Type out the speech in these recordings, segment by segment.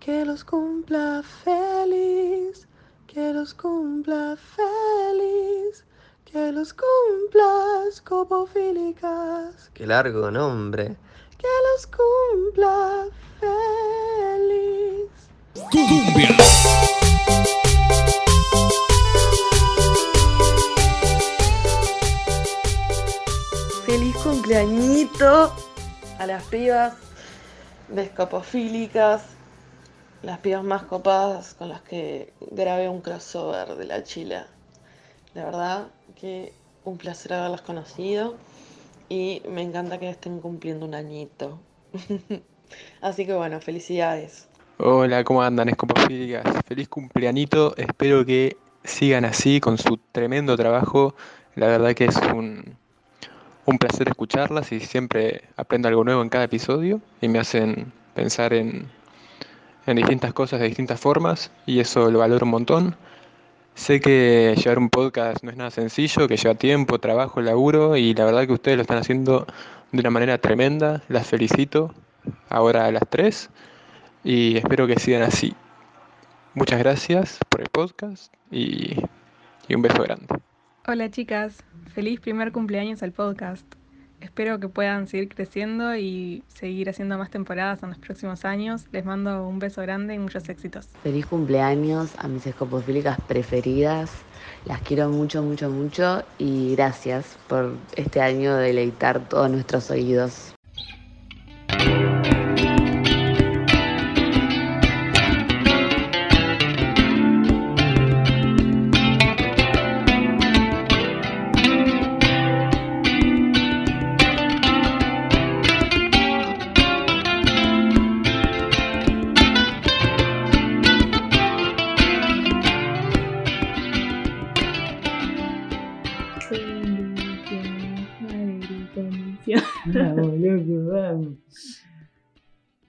que los cumpla feliz, que los cumpla feliz, que los cumplas copofílicas. Qué largo nombre. Que los cumpla feliz. Cumbia. Feliz cumpleañito a las pibas descopofílicas, las pibas más copadas con las que grabé un crossover de la chila. La verdad que un placer haberlas conocido y me encanta que estén cumpliendo un añito. Así que bueno, felicidades. Hola, ¿cómo andan, escopofílicas? Feliz cumpleañito, espero que sigan así con su tremendo trabajo. La verdad que es un, un placer escucharlas y siempre aprendo algo nuevo en cada episodio y me hacen pensar en, en distintas cosas de distintas formas y eso lo valoro un montón. Sé que llevar un podcast no es nada sencillo, que lleva tiempo, trabajo, laburo y la verdad que ustedes lo están haciendo de una manera tremenda. Las felicito ahora a las tres y espero que sigan así. Muchas gracias por el podcast y, y un beso grande. Hola chicas, feliz primer cumpleaños al podcast. Espero que puedan seguir creciendo y seguir haciendo más temporadas en los próximos años. Les mando un beso grande y muchos éxitos. Feliz cumpleaños a mis escopofílicas preferidas. Las quiero mucho, mucho, mucho y gracias por este año deleitar todos nuestros oídos.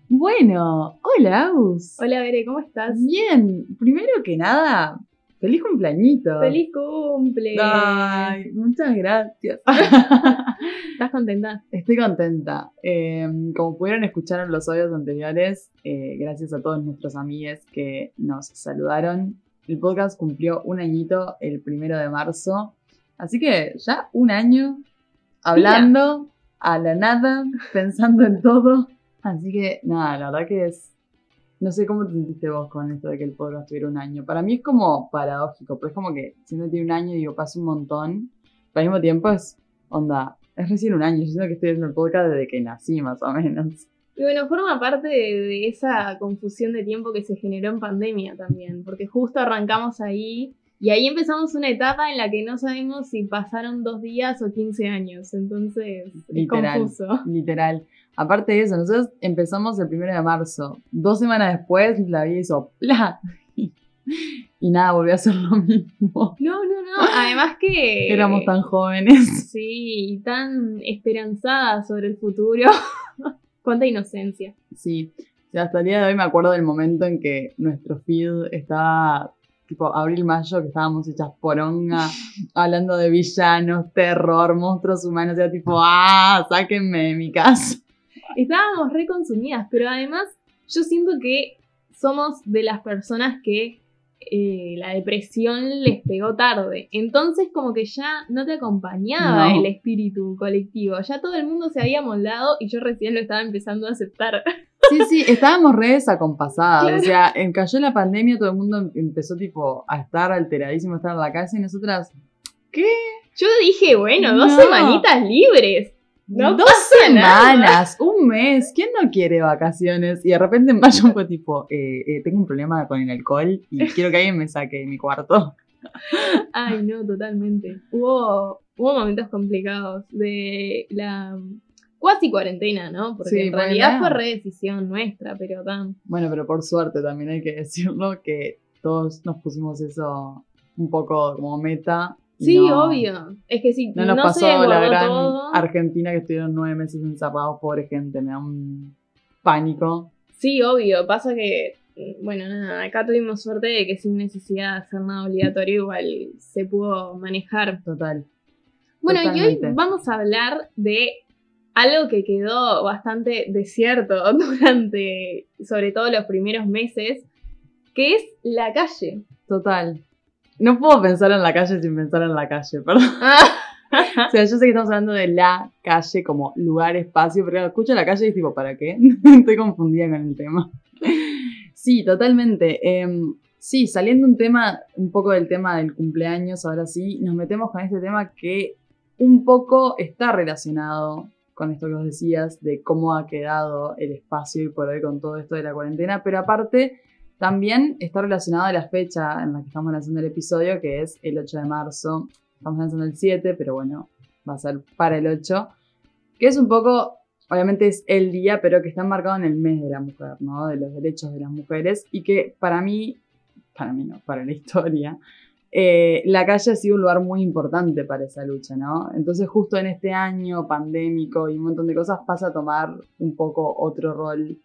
Bueno, hola Agus. Hola, Bere, ¿cómo estás? Bien, primero que nada, feliz cumpleañito. ¡Feliz cumple! Ay, muchas gracias. ¿Estás contenta? Estoy contenta. Eh, como pudieron escuchar en los audios anteriores, eh, gracias a todos nuestros amigos que nos saludaron. El podcast cumplió un añito el primero de marzo. Así que ya un año hablando a la nada, pensando en todo. Así que nada, la verdad que es. No sé cómo te sentiste vos con esto de que el podcast tuviera un año. Para mí es como paradójico, pero es como que siendo que tiene un año, digo, pasa un montón. Pero al mismo tiempo es onda, es recién un año. Yo siento que estoy haciendo el podcast desde que nací, más o menos. Y bueno, forma parte de, de esa confusión de tiempo que se generó en pandemia también, porque justo arrancamos ahí y ahí empezamos una etapa en la que no sabemos si pasaron dos días o 15 años, entonces es Literal, confuso. literal. Aparte de eso, nosotros empezamos el primero de marzo. Dos semanas después la vida hizo ¡pla! Y nada, volvió a ser lo mismo. No, no, no, además que... Éramos tan jóvenes. Sí, y tan esperanzadas sobre el futuro. Cuánta inocencia. Sí. O sea, hasta el día de hoy me acuerdo del momento en que nuestro feed estaba tipo abril-mayo, que estábamos hechas poronga, hablando de villanos, terror, monstruos humanos. Era tipo, ¡ah! Sáquenme de mi casa. Estábamos reconsumidas, pero además yo siento que somos de las personas que eh, la depresión les pegó tarde. Entonces como que ya no te acompañaba No. el espíritu colectivo. Ya todo el mundo se había moldado y yo recién lo estaba empezando a aceptar. Sí, sí, estábamos re desacompasadas. O sea, en- cayó la pandemia, todo el mundo em- empezó tipo a estar alteradísimo, a estar en la casa y nosotras, ¿qué? Yo dije, bueno, dos semanitas libres. No Dos pasa nada. semanas, un mes, ¿quién no quiere vacaciones? Y de repente en mayo fue tipo, eh, eh, tengo un problema con el alcohol y quiero que alguien me saque de mi cuarto. Ay, no, totalmente. Hubo, hubo momentos complicados de la cuasi cuarentena, ¿no? Porque Sí, en bueno. realidad fue re decisión nuestra, pero tan. Bueno, pero por suerte también hay que decirlo que todos nos pusimos eso un poco como meta. Sí, no- obvio. Es que si No no, nos se pasó la desbordó gran todo. Argentina que estuvieron nueve meses encerrados, pobre gente, me da un pánico. Sí, obvio. Pasa que, bueno, nada, acá tuvimos suerte de que sin necesidad de hacer nada obligatorio, igual se pudo manejar. Total. Bueno, y hoy vamos a hablar de algo que quedó bastante desierto durante, sobre todo los primeros meses, que es la calle. Total. No puedo pensar en la calle sin pensar en la calle, perdón. Ah, O sea, yo sé que estamos hablando de la calle como lugar, espacio, pero escucho la calle y tipo, ¿para qué? Estoy confundida con el tema. Sí, totalmente. Em, sí, saliendo un tema, un poco del tema del cumpleaños, ahora sí, nos metemos con este tema que un poco está relacionado con esto que vos decías, de cómo ha quedado el espacio y por hoy con todo esto de la cuarentena, pero aparte también está relacionado a la fecha en la que estamos lanzando el episodio, que es el 8 de marzo. Estamos lanzando el 7, pero bueno, va a ser para el 8. Que es un poco, obviamente es el día, pero que está marcado en el mes de la mujer, ¿no? De los derechos de las mujeres. Y que para mí, para mí no, para la historia, eh, la calle ha sido un lugar muy importante para esa lucha, ¿no? Entonces justo en este año pandémico y un montón de cosas pasa a tomar un poco otro rol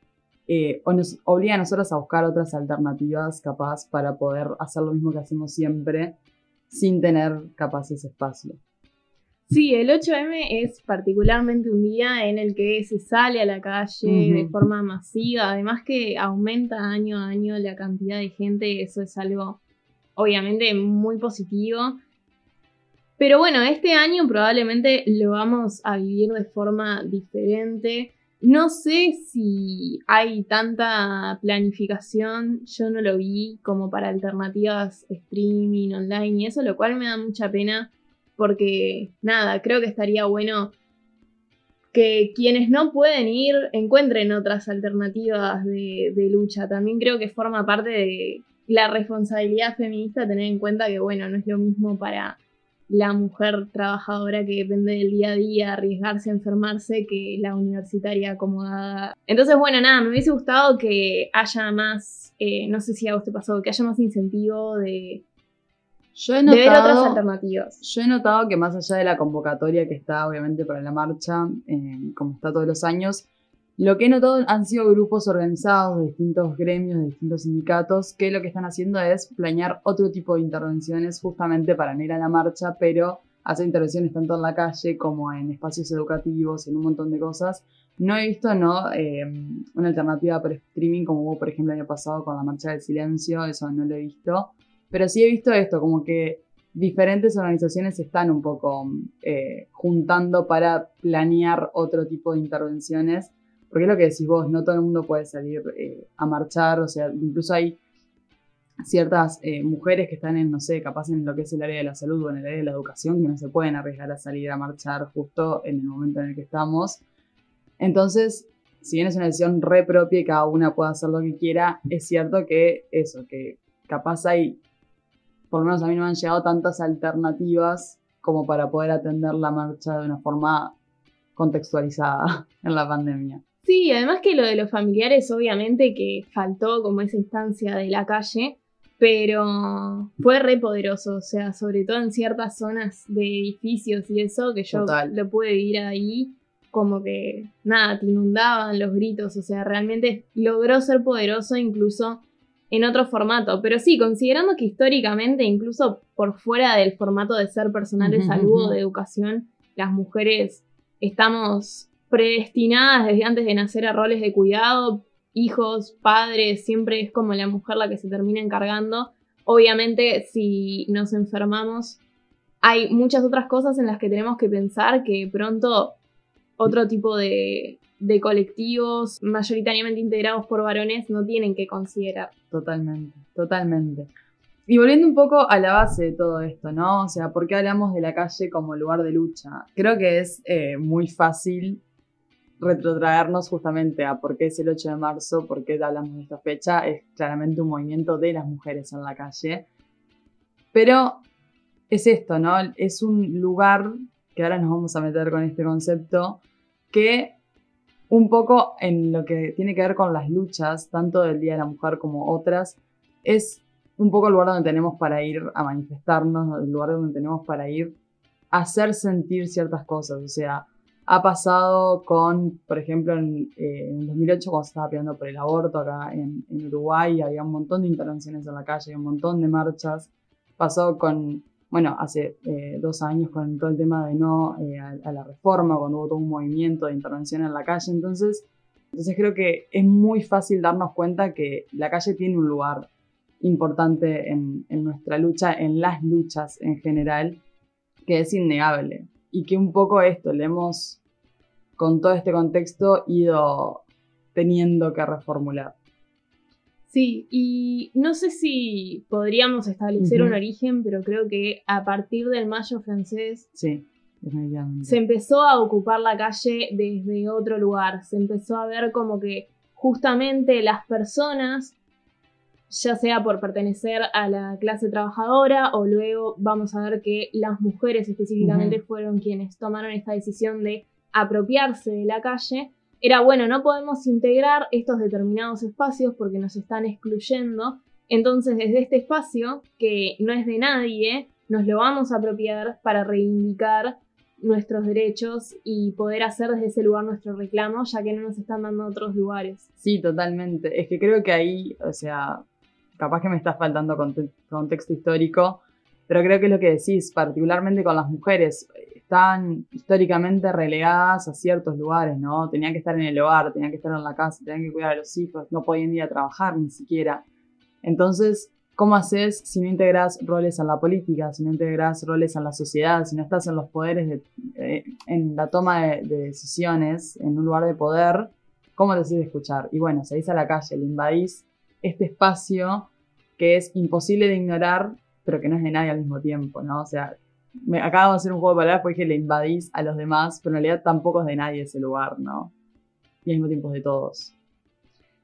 eh, o nos obliga a nosotros a buscar otras alternativas capaz para poder hacer lo mismo que hacemos siempre sin tener capaz ese espacio. Sí, el 8M es particularmente un día en el que se sale a la calle de forma masiva, además que aumenta año a año la cantidad de gente, eso es algo obviamente muy positivo. Pero bueno, este año probablemente lo vamos a vivir de forma diferente. No sé si hay tanta planificación, yo no lo vi como para alternativas streaming, online y eso, lo cual me da mucha pena porque nada, creo que estaría bueno que quienes no pueden ir encuentren otras alternativas de, de lucha. También creo que forma parte de la responsabilidad feminista tener en cuenta que, bueno, no es lo mismo para la mujer trabajadora que depende del día a día, arriesgarse a enfermarse, que la universitaria acomodada. Entonces, bueno, nada, me hubiese gustado que haya más, eh, no sé si a vos te pasó, que haya más incentivo de, Yo he de ver otras notado, alternativas. yo he notado que más allá de la convocatoria que está obviamente para la marcha, eh, como está todos los años, lo que he notado han sido grupos organizados de distintos gremios, de distintos sindicatos, que lo que están haciendo es planear otro tipo de intervenciones justamente para no ir a la marcha, pero hacer intervenciones tanto en la calle como en espacios educativos, en un montón de cosas. No he visto no Eh, una alternativa por streaming como hubo, por ejemplo, el año pasado con la Marcha del Silencio, eso no lo he visto. Pero sí he visto esto, como que diferentes organizaciones se están un poco eh, juntando para planear otro tipo de intervenciones. Porque es lo que decís vos, no todo el mundo puede salir eh, a marchar, o sea, incluso hay ciertas eh, mujeres que están en, no sé, capaz en lo que es el área de la salud o en el área de la educación, que no se pueden arriesgar a salir a marchar justo en el momento en el que estamos. Entonces, si bien es una decisión re propia y cada una puede hacer lo que quiera, es cierto que eso, que capaz hay, por lo menos a mí no me han llegado tantas alternativas como para poder atender la marcha de una forma contextualizada en la pandemia. Sí, además que lo de los familiares, obviamente que faltó como esa instancia de la calle, pero fue re poderoso, o sea, sobre todo en ciertas zonas de edificios y eso, que yo Total. lo pude vivir ahí, como que nada, te inundaban los gritos, o sea, realmente logró ser poderoso incluso en otro formato, pero sí, considerando que históricamente, incluso por fuera del formato de ser personal de salud o de educación, las mujeres estamos predestinadas desde antes de nacer a roles de cuidado, hijos, padres, siempre es como la mujer la que se termina encargando. Obviamente, si nos enfermamos, hay muchas otras cosas en las que tenemos que pensar que pronto otro tipo de, de colectivos, mayoritariamente integrados por varones, no tienen que considerar. Totalmente, totalmente. Y volviendo un poco a la base de todo esto, ¿no? O sea, ¿por qué hablamos de la calle como lugar de lucha? Creo que es eh, muy fácil retrotraernos justamente a por qué es el 8 de marzo, por qué hablamos de esta fecha. Es claramente un movimiento de las mujeres en la calle. Pero es esto, ¿no? Es un lugar, que ahora nos vamos a meter con este concepto, que un poco en lo que tiene que ver con las luchas, tanto del Día de la Mujer como otras, es un poco el lugar donde tenemos para ir a manifestarnos, el lugar donde tenemos para ir a hacer sentir ciertas cosas. O sea, ha pasado con, por ejemplo, en, eh, en 2008 cuando se estaba peleando por el aborto acá en, Uruguay, había un montón de intervenciones en la calle, un montón de marchas. Pasó con bueno, hace eh, dos años con todo el tema de no eh, a, la reforma, cuando hubo todo un movimiento de intervención en la calle. Entonces, entonces creo que es muy fácil darnos cuenta que la calle tiene un lugar importante en, en nuestra lucha, en las luchas en general, que es innegable. Y que un poco esto le hemos, con todo este contexto, ido teniendo que reformular. Sí, y no sé si podríamos establecer un origen, pero creo que a partir del mayo francés sí, se empezó a ocupar la calle desde otro lugar, se empezó a ver como que justamente las personas, ya sea por pertenecer a la clase trabajadora o luego vamos a ver que las mujeres específicamente fueron quienes tomaron esta decisión de apropiarse de la calle, era, bueno, no podemos integrar estos determinados espacios porque nos están excluyendo. Entonces, desde este espacio, que no es de nadie, nos lo vamos a apropiar para reivindicar nuestros derechos y poder hacer desde ese lugar nuestro reclamo, ya que no nos están dando otros lugares. Sí, totalmente. Es que creo que ahí, o sea, capaz que me está faltando contexto histórico, pero creo que es lo que decís, particularmente con las mujeres están históricamente relegadas a ciertos lugares, ¿no? Tenían que estar en el hogar, tenían que estar en la casa, tenían que cuidar a los hijos, no podían ir a trabajar ni siquiera. Entonces, ¿cómo haces si no integras roles en la política, si no integras roles en la sociedad, si no estás en los poderes, eh, en la toma de, decisiones, en un lugar de poder? ¿Cómo te haces escuchar? Y bueno, salís a la calle, le invadís este espacio que es imposible de ignorar, pero que no es de nadie al mismo tiempo, ¿no? O sea, me acabo de hacer un juego de palabras porque le invadís a los demás, pero en realidad tampoco es de nadie ese lugar, ¿no? Y al mismo tiempo es de todos.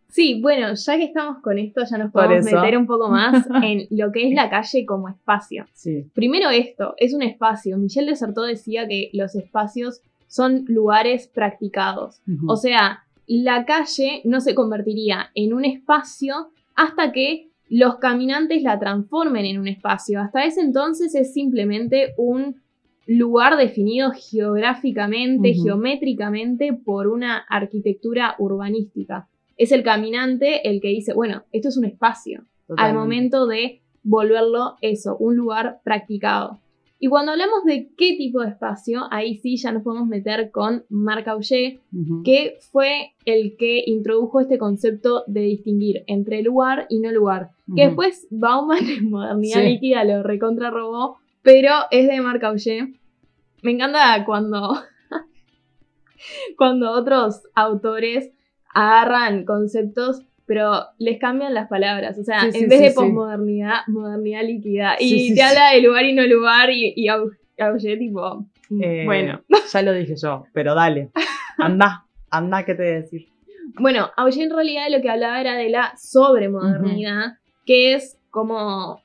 Sí, bueno, ya que estamos con esto, ya nos podemos meter un poco más en lo que es la calle como espacio. Sí. Primero esto, es un espacio. Michel Desertó decía que los espacios son lugares practicados. O sea, la calle no se convertiría en un espacio hasta que los caminantes la transformen en un espacio. Hasta ese entonces es simplemente un lugar definido geográficamente, geométricamente por una arquitectura urbanística. Es el caminante el que dice, bueno, esto es un espacio, al momento de volverlo eso, un lugar practicado. Y cuando hablamos de qué tipo de espacio, ahí sí ya nos podemos meter con Marc Augé, que fue el que introdujo este concepto de distinguir entre lugar y no lugar. Que después Bauman en Modernidad Líquida lo recontrarrobó, pero es de Marc Augé. Me encanta cuando, cuando otros autores agarran conceptos pero les cambian las palabras. O sea, en vez de posmodernidad, modernidad líquida. Y te habla de lugar y no lugar y, y tipo, mm, eh, bueno. Ya lo dije yo, pero dale, anda, anda, ¿qué te voy a decir? Bueno, Auger en realidad lo que hablaba era de la sobremodernidad, que es como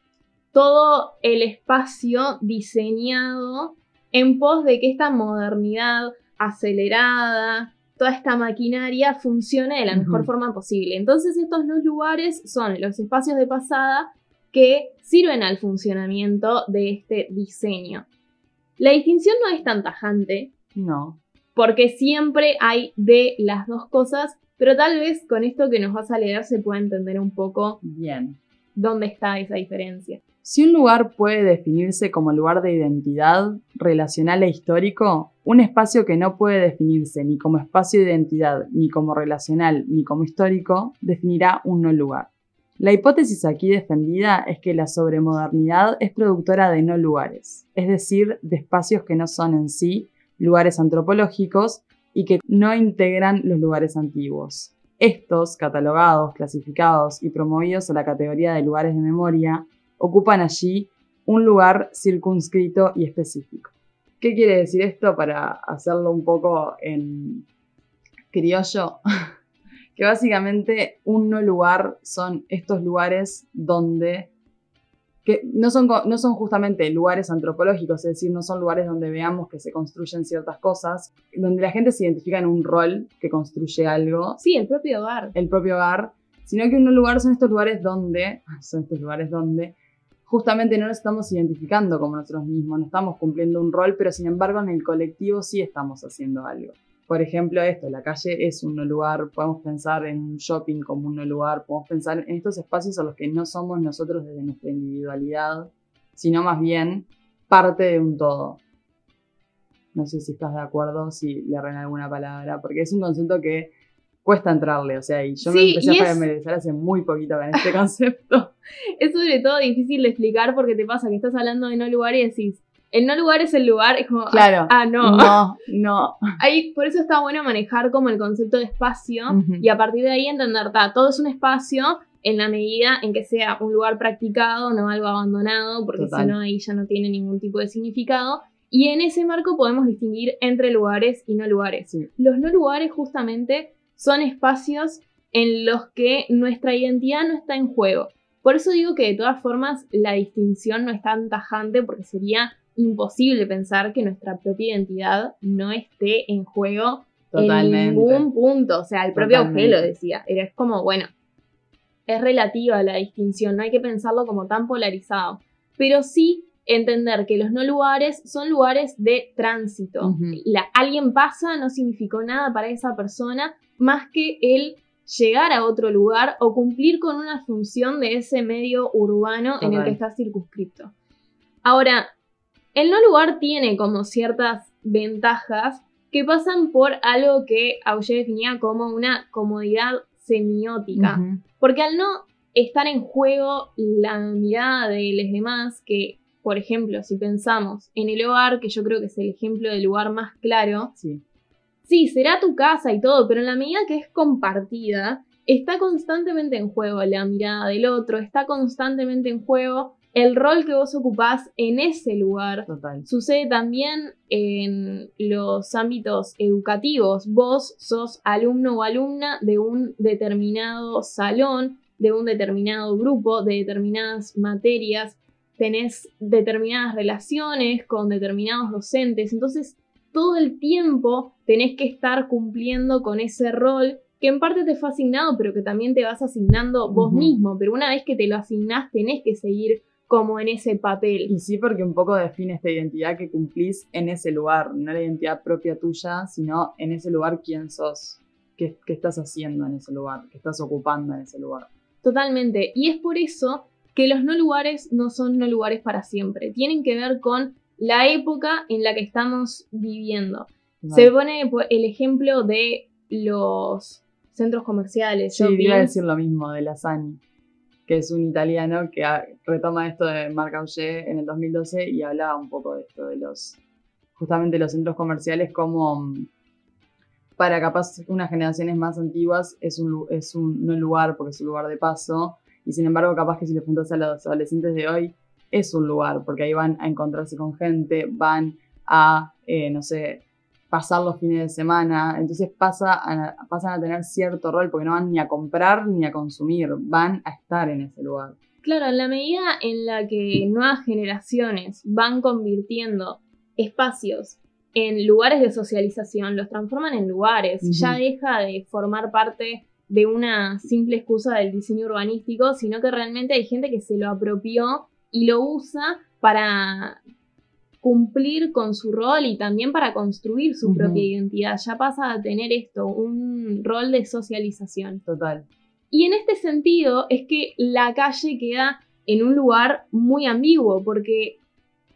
todo el espacio diseñado en pos de que esta modernidad acelerada, toda esta maquinaria funcione de la mejor forma posible. Entonces estos dos lugares son los espacios de pasada que sirven al funcionamiento de este diseño. La distinción no es tan tajante. No. Porque siempre hay de las dos cosas, pero tal vez con esto que nos vas a leer se pueda entender un poco bien dónde está esa diferencia. Si un lugar puede definirse como lugar de identidad, relacional e histórico, un espacio que no puede definirse ni como espacio de identidad, ni como relacional, ni como histórico, definirá un no lugar. La hipótesis aquí defendida es que la sobremodernidad es productora de no lugares, es decir, de espacios que no son en sí lugares antropológicos y que no integran los lugares antiguos. Estos, catalogados, clasificados y promovidos a la categoría de lugares de memoria, ocupan allí un lugar circunscrito y específico. ¿Qué quiere decir esto para hacerlo un poco en criollo? que básicamente un no lugar son estos lugares donde que no son, no son justamente lugares antropológicos, es decir, no son lugares donde veamos que se construyen ciertas cosas, donde la gente se identifica en un rol que construye algo. Sí, el propio hogar. El propio hogar, sino que un no lugar son estos lugares donde, son estos lugares donde justamente no nos estamos identificando como nosotros mismos, no estamos cumpliendo un rol, pero sin embargo en el colectivo sí estamos haciendo algo. Por ejemplo, esto, la calle es un lugar, podemos pensar en un shopping como un lugar, podemos pensar en estos espacios a los que no somos nosotros desde nuestra individualidad, sino más bien parte de un todo. No sé si estás de acuerdo, si le arreglan alguna palabra, porque es un concepto que cuesta entrarle, o sea, y yo me empecé a familiarizar hace muy poquito con este concepto. Es sobre todo difícil de explicar porque te pasa que estás hablando de no lugar y decís, el no lugar es el lugar, es como, ah, Claro. ah, no. No, no. Ahí, por eso está bueno manejar como el concepto de espacio Ujú. y a partir de ahí entender, ta, todo es un espacio en la medida en que sea un lugar practicado, no algo abandonado, porque si no ahí ya no tiene ningún tipo de significado. Y en ese marco podemos distinguir entre lugares y no lugares. Sí. Los no lugares justamente son espacios en los que nuestra identidad no está en juego. Por eso digo que de todas formas la distinción no es tan tajante porque sería imposible pensar que nuestra propia identidad no esté en juego Totalmente. en ningún punto. O sea, el propio Totalmente. Auge lo decía. Es como, bueno, es relativa la distinción, no hay que pensarlo como tan polarizado. Pero sí entender que los no lugares son lugares de tránsito. La, alguien pasa no significó nada para esa persona más que el llegar a otro lugar o cumplir con una función de ese medio urbano en el que está circunscripto. Ahora, el no lugar tiene como ciertas ventajas que pasan por algo que Auger definía como una comodidad semiótica. Porque al no estar en juego la mirada de los demás, que, por ejemplo, si pensamos en el hogar, que yo creo que es el ejemplo del lugar más claro, Sí. Sí, será tu casa y todo, pero en la medida que es compartida, está constantemente en juego la mirada del otro, está constantemente en juego el rol que vos ocupás en ese lugar. Total. Sucede también en los ámbitos educativos. Vos sos alumno o alumna de un determinado salón, de un determinado grupo, de determinadas materias, tenés determinadas relaciones con determinados docentes. Entonces, todo el tiempo tenés que estar cumpliendo con ese rol que en parte te fue asignado, pero que también te vas asignando vos mismo. Pero una vez que te lo asignás, tenés que seguir como en ese papel. Y sí, porque un poco define esta identidad que cumplís en ese lugar, no la identidad propia tuya, sino en ese lugar quién sos, qué, qué estás haciendo en ese lugar, qué estás ocupando en ese lugar. Totalmente. Y es por eso que los no lugares no son no lugares para siempre. Tienen que ver con la época en la que estamos viviendo. Se pone pues, el ejemplo de los centros comerciales. Sí, shopping. iba a decir lo mismo de Lasani, que es un italiano que retoma esto de Marc Auger en el 2012 y hablaba un poco de esto, de los, justamente los centros comerciales como mm, para capaz unas generaciones más antiguas es un, es un no lugar porque es un lugar de paso y sin embargo capaz que si le preguntas a los adolescentes de hoy es un lugar porque ahí van a encontrarse con gente, van a, eh, no sé, pasar los fines de semana, entonces pasa a- pasan a tener cierto rol porque no van ni a comprar ni a consumir, van a estar en ese lugar. Claro, en la medida en la que nuevas generaciones van convirtiendo espacios en lugares de socialización, los transforman en lugares, ya deja de formar parte de una simple excusa del diseño urbanístico, sino que realmente hay gente que se lo apropió y lo usa para cumplir con su rol y también para construir su propia identidad. Ya pasa a tener esto, un rol de socialización. Total. Y en este sentido es que la calle queda en un lugar muy ambiguo, porque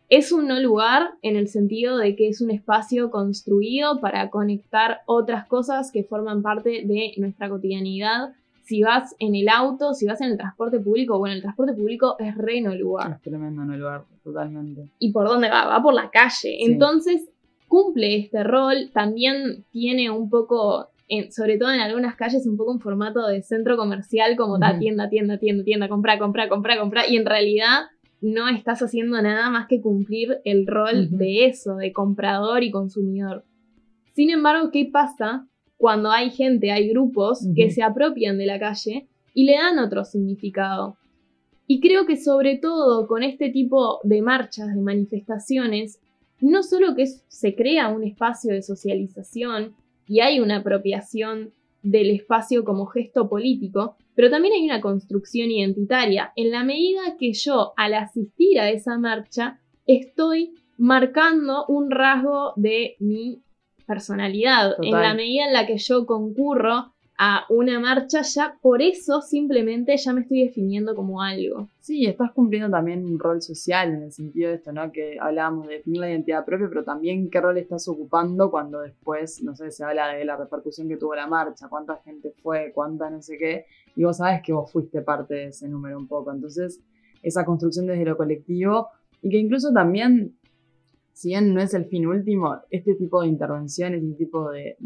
es un no lugar en el sentido de que es un espacio construido para conectar otras cosas que forman parte de nuestra cotidianidad. Si vas en el auto, si vas en el transporte público, bueno, el transporte público es re no lugar. Es tremendo no lugar, totalmente. ¿Y por dónde va? Va por la calle. Sí. Entonces, cumple este rol. También tiene un poco, en- sobre todo en algunas calles, un poco un formato de centro comercial, como ta, tienda, tienda, tienda, tienda, compra, compra, compra, compra. Y en realidad no estás haciendo nada más que cumplir el rol de eso, de comprador y consumidor. Sin embargo, ¿qué pasa cuando hay gente, hay grupos que se apropian de la calle y le dan otro significado? Y creo que sobre todo con este tipo de marchas, de manifestaciones, no solo que se crea un espacio de socialización y hay una apropiación del espacio como gesto político, pero también hay una construcción identitaria. En la medida que yo, al asistir a esa marcha, estoy marcando un rasgo de mi personalidad. Total. En la medida en la que yo concurro a una marcha, ya por eso simplemente ya me estoy definiendo como algo. Sí, estás cumpliendo también un rol social en el sentido de esto, ¿no? Que hablábamos de definir la identidad propia, pero también qué rol estás ocupando cuando después, no sé, se habla de la repercusión que tuvo la marcha, cuánta gente fue, cuánta no sé qué, y vos sabes que vos fuiste parte de ese número un poco. Entonces, esa construcción desde lo colectivo y que incluso también, si bien no es el fin último, este tipo de intervenciones, este tipo de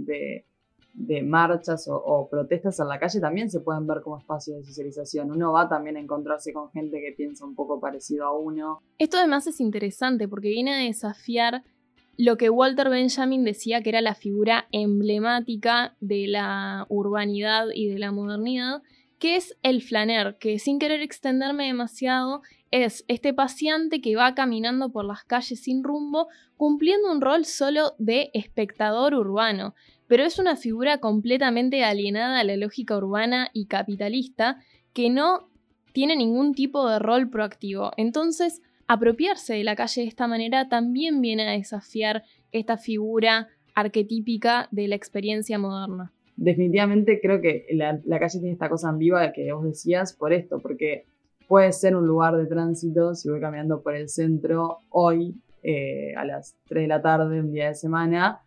de marchas o, protestas en la calle también se pueden ver como espacio de socialización. Uno va también a encontrarse con gente que piensa un poco parecido a uno. Esto además es interesante porque viene a desafiar lo que Walter Benjamin decía que era la figura emblemática de la urbanidad y de la modernidad, que es el flaner, que sin querer extenderme demasiado es este paciente que va caminando por las calles sin rumbo, cumpliendo un rol solo de espectador urbano pero es una figura completamente alienada a la lógica urbana y capitalista que no tiene ningún tipo de rol proactivo. Entonces, apropiarse de la calle de esta manera también viene a desafiar esta figura arquetípica de la experiencia moderna. Definitivamente creo que la, calle tiene esta cosa ambigua que vos decías por esto, porque puede ser un lugar de tránsito si voy caminando por el centro hoy eh, a las 3 de la tarde, un día de semana,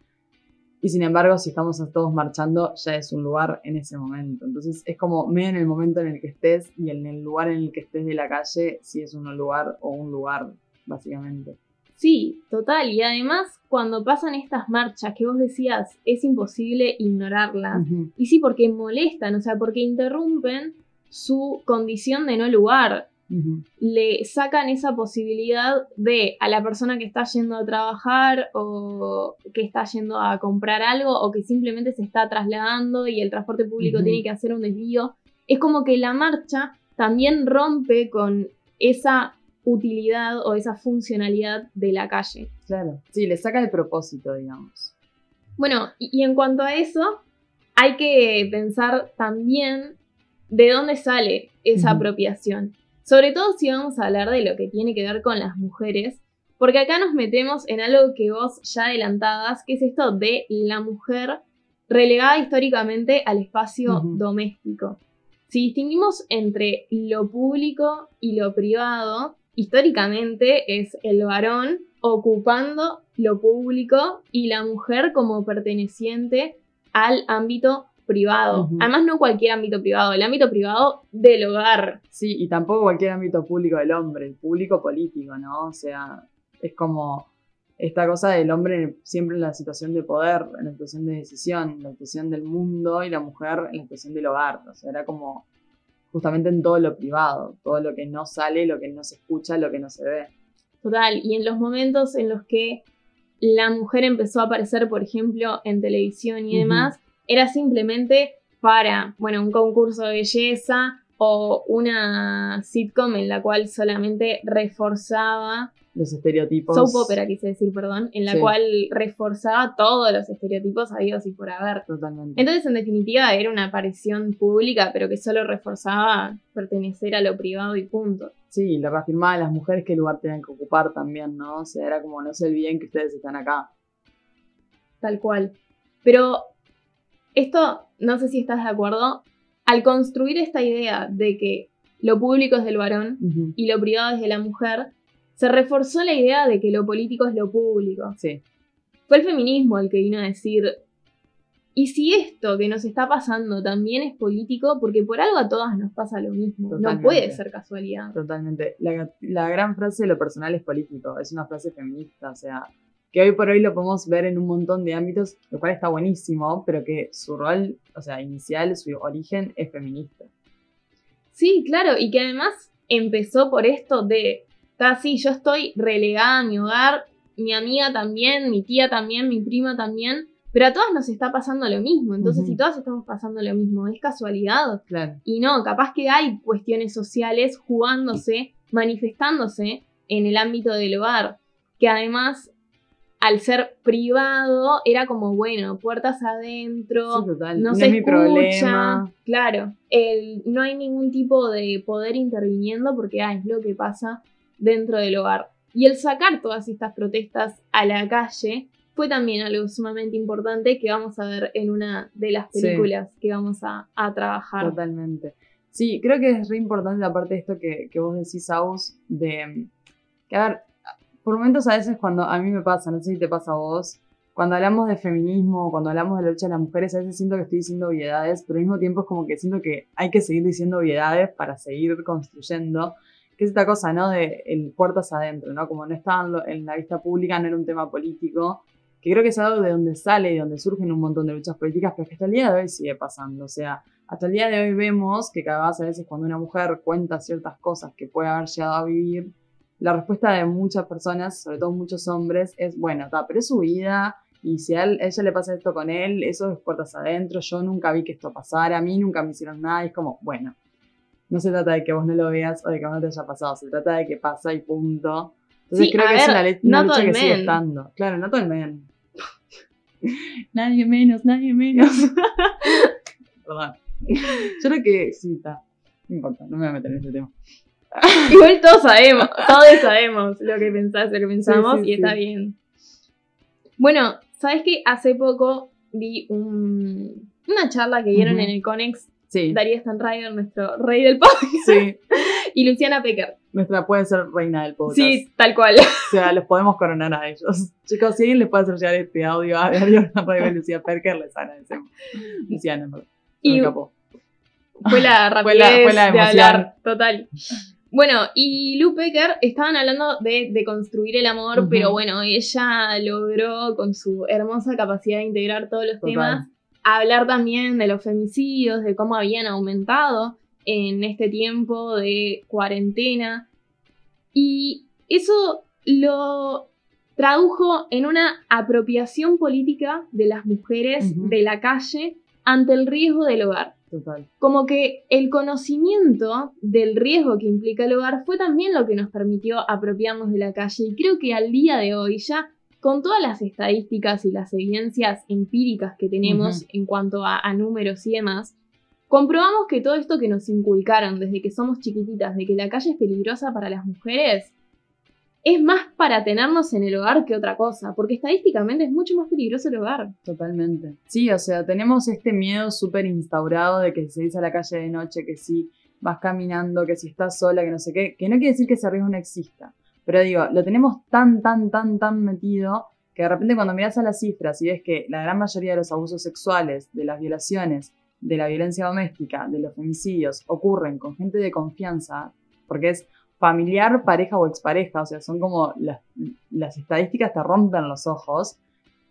y sin embargo, si estamos todos marchando, ya es un lugar en ese momento. Entonces es como medio en el momento en el que estés y en el lugar en el que estés de la calle, si es un lugar o un lugar, básicamente. Sí, total. Y además, cuando pasan estas marchas que vos decías, es imposible ignorarlas. Y sí, porque molestan, o sea, porque interrumpen su condición de no lugar le sacan esa posibilidad de a la persona que está yendo a trabajar o que está yendo a comprar algo o que simplemente se está trasladando y el transporte público tiene que hacer un desvío. Es como que la marcha también rompe con esa utilidad o esa funcionalidad de la calle. Claro, sí, le saca el propósito, digamos. Bueno, y, y en cuanto a eso, hay que pensar también de dónde sale esa apropiación. Sobre todo si vamos a hablar de lo que tiene que ver con las mujeres, porque acá nos metemos en algo que vos ya adelantabas, que es esto de la mujer relegada históricamente al espacio doméstico. Si distinguimos entre lo público y lo privado, históricamente es el varón ocupando lo público y la mujer como perteneciente al ámbito privado. Además, no cualquier ámbito privado, el ámbito privado del hogar. Sí, y tampoco cualquier ámbito público del hombre, el público político, ¿no? O sea, es como esta cosa del hombre siempre en la situación de poder, en la situación de decisión, en la situación del mundo y la mujer en la situación del hogar. O sea, era como justamente en todo lo privado, todo lo que no sale, lo que no se escucha, lo que no se ve. Total, y en los momentos en los que la mujer empezó a aparecer, por ejemplo, en televisión y demás, era simplemente para, bueno, un concurso de belleza o una sitcom en la cual solamente reforzaba los estereotipos. Soap opera, quise decir, perdón, en la cual reforzaba todos los estereotipos habidos y por haber. Totalmente. Entonces, en definitiva, era una aparición pública, pero que solo reforzaba pertenecer a lo privado y punto. Sí, le reafirmaba a las mujeres qué lugar tenían que ocupar también, ¿no? O sea, era como, no se olviden que ustedes están acá. Tal cual. Pero esto, no sé si estás de acuerdo, al construir esta idea de que lo público es del varón y lo privado es de la mujer, se reforzó la idea de que lo político es lo público. Sí. Fue el feminismo el que vino a decir, ¿y si esto que nos está pasando también es político? Porque por algo a todas nos pasa lo mismo. No puede ser casualidad. Totalmente. La, la gran frase de lo personal es político, es una frase feminista, o sea, que hoy por hoy lo podemos ver en un montón de ámbitos, lo cual está buenísimo, pero que su rol, o sea, inicial, su origen es feminista. Sí, claro, y que además empezó por esto de, casi yo estoy relegada a mi hogar, mi amiga también, mi tía también, mi prima también, pero a todas nos está pasando lo mismo, entonces si todas estamos pasando lo mismo, ¿es casualidad? Claro. Y no, capaz que hay cuestiones sociales jugándose, manifestándose en el ámbito del hogar, que además al ser privado, era como, bueno, puertas adentro, no, se escucha, problema. Claro, el, no hay ningún tipo de poder interviniendo porque ah, es lo que pasa dentro del hogar. Y el sacar todas estas protestas a la calle fue también algo sumamente importante que vamos a ver en una de las Sí. películas que vamos a, a trabajar. Totalmente. Sí, creo que es re importante aparte de esto que, que vos decís, Aus, de que a ver, por momentos a veces cuando a mí me pasa, no sé si te pasa a vos, cuando hablamos de feminismo, cuando hablamos de la lucha de las mujeres, a veces siento que estoy diciendo obviedades, pero al mismo tiempo es como que siento que hay que seguir diciendo obviedades para seguir construyendo, que es esta cosa, ¿no? De el puertas adentro, ¿no? Como no estaba en, la vista pública, no era un tema político, que creo que es algo de donde sale y donde surgen un montón de luchas políticas, pero que hasta el día de hoy sigue pasando, o sea, hasta el día de hoy vemos que cada vez a veces cuando una mujer cuenta ciertas cosas que puede haber llegado a vivir, la respuesta de muchas personas, sobre todo muchos hombres, es, bueno, ta, pero es su vida y si a, él- a ella le pasa esto con él, eso es puertas adentro, yo nunca vi que esto pasara, a mí nunca me hicieron nada, y es como, bueno, no se trata de que vos no lo veas o de que no te haya pasado, se trata de que pasa y punto. Entonces Sí, creo que es ver, una, le- una not lucha que sigue estando. Claro, no todo el men. nadie menos, nadie menos. Perdón. Yo creo que sí, está. No importa, no me voy a meter en este tema. Igual todos sabemos, todos sabemos lo que pensás, lo que pensamos Sí, sí, y está sí. bien. Bueno, ¿sabes qué? Hace poco vi un- una charla que dieron en el Conex Sí, Darío Stanrider, nuestro rey del sí. y Luciana Pecker. Nuestra puede ser reina del podcast. Sí, tal cual. O sea, los podemos coronar a ellos. Chicos, si alguien les puede hacer llegar este audio a Darío Radio y Lucía Perker, les agradecemos. Luciana. Y Me capó. fue la rapidez Fue la- fue la de hablar, total. Bueno, y Pecker estaban hablando de, de construir el amor, pero bueno, ella logró con su hermosa capacidad de integrar todos los Total. temas, hablar también de los femicidios, de cómo habían aumentado en este tiempo de cuarentena. Y eso lo tradujo en una apropiación política de las mujeres de la calle ante el riesgo del hogar Total. como que el conocimiento del riesgo que implica el hogar fue también lo que nos permitió apropiarnos de la calle y creo que al día de hoy ya con todas las estadísticas y las evidencias empíricas que tenemos en cuanto a, a números y demás, comprobamos que todo esto que nos inculcaron desde que somos chiquititas, de que la calle es peligrosa para las mujeres, es más para tenernos en el hogar que otra cosa, porque estadísticamente es mucho más peligroso el hogar. Totalmente. Sí, o sea, tenemos este miedo súper instaurado de que si salís a la calle de noche, que si vas caminando, que si estás sola, que no sé qué, que no quiere decir que ese riesgo no exista. Pero digo, lo tenemos tan, tan, tan, tan metido que de repente cuando miras a las cifras y ves que la gran mayoría de los abusos sexuales, de las violaciones, de la violencia doméstica, de los femicidios, ocurren con gente de confianza, porque es familiar, pareja o expareja, o sea, son como las, las estadísticas te rompen los ojos,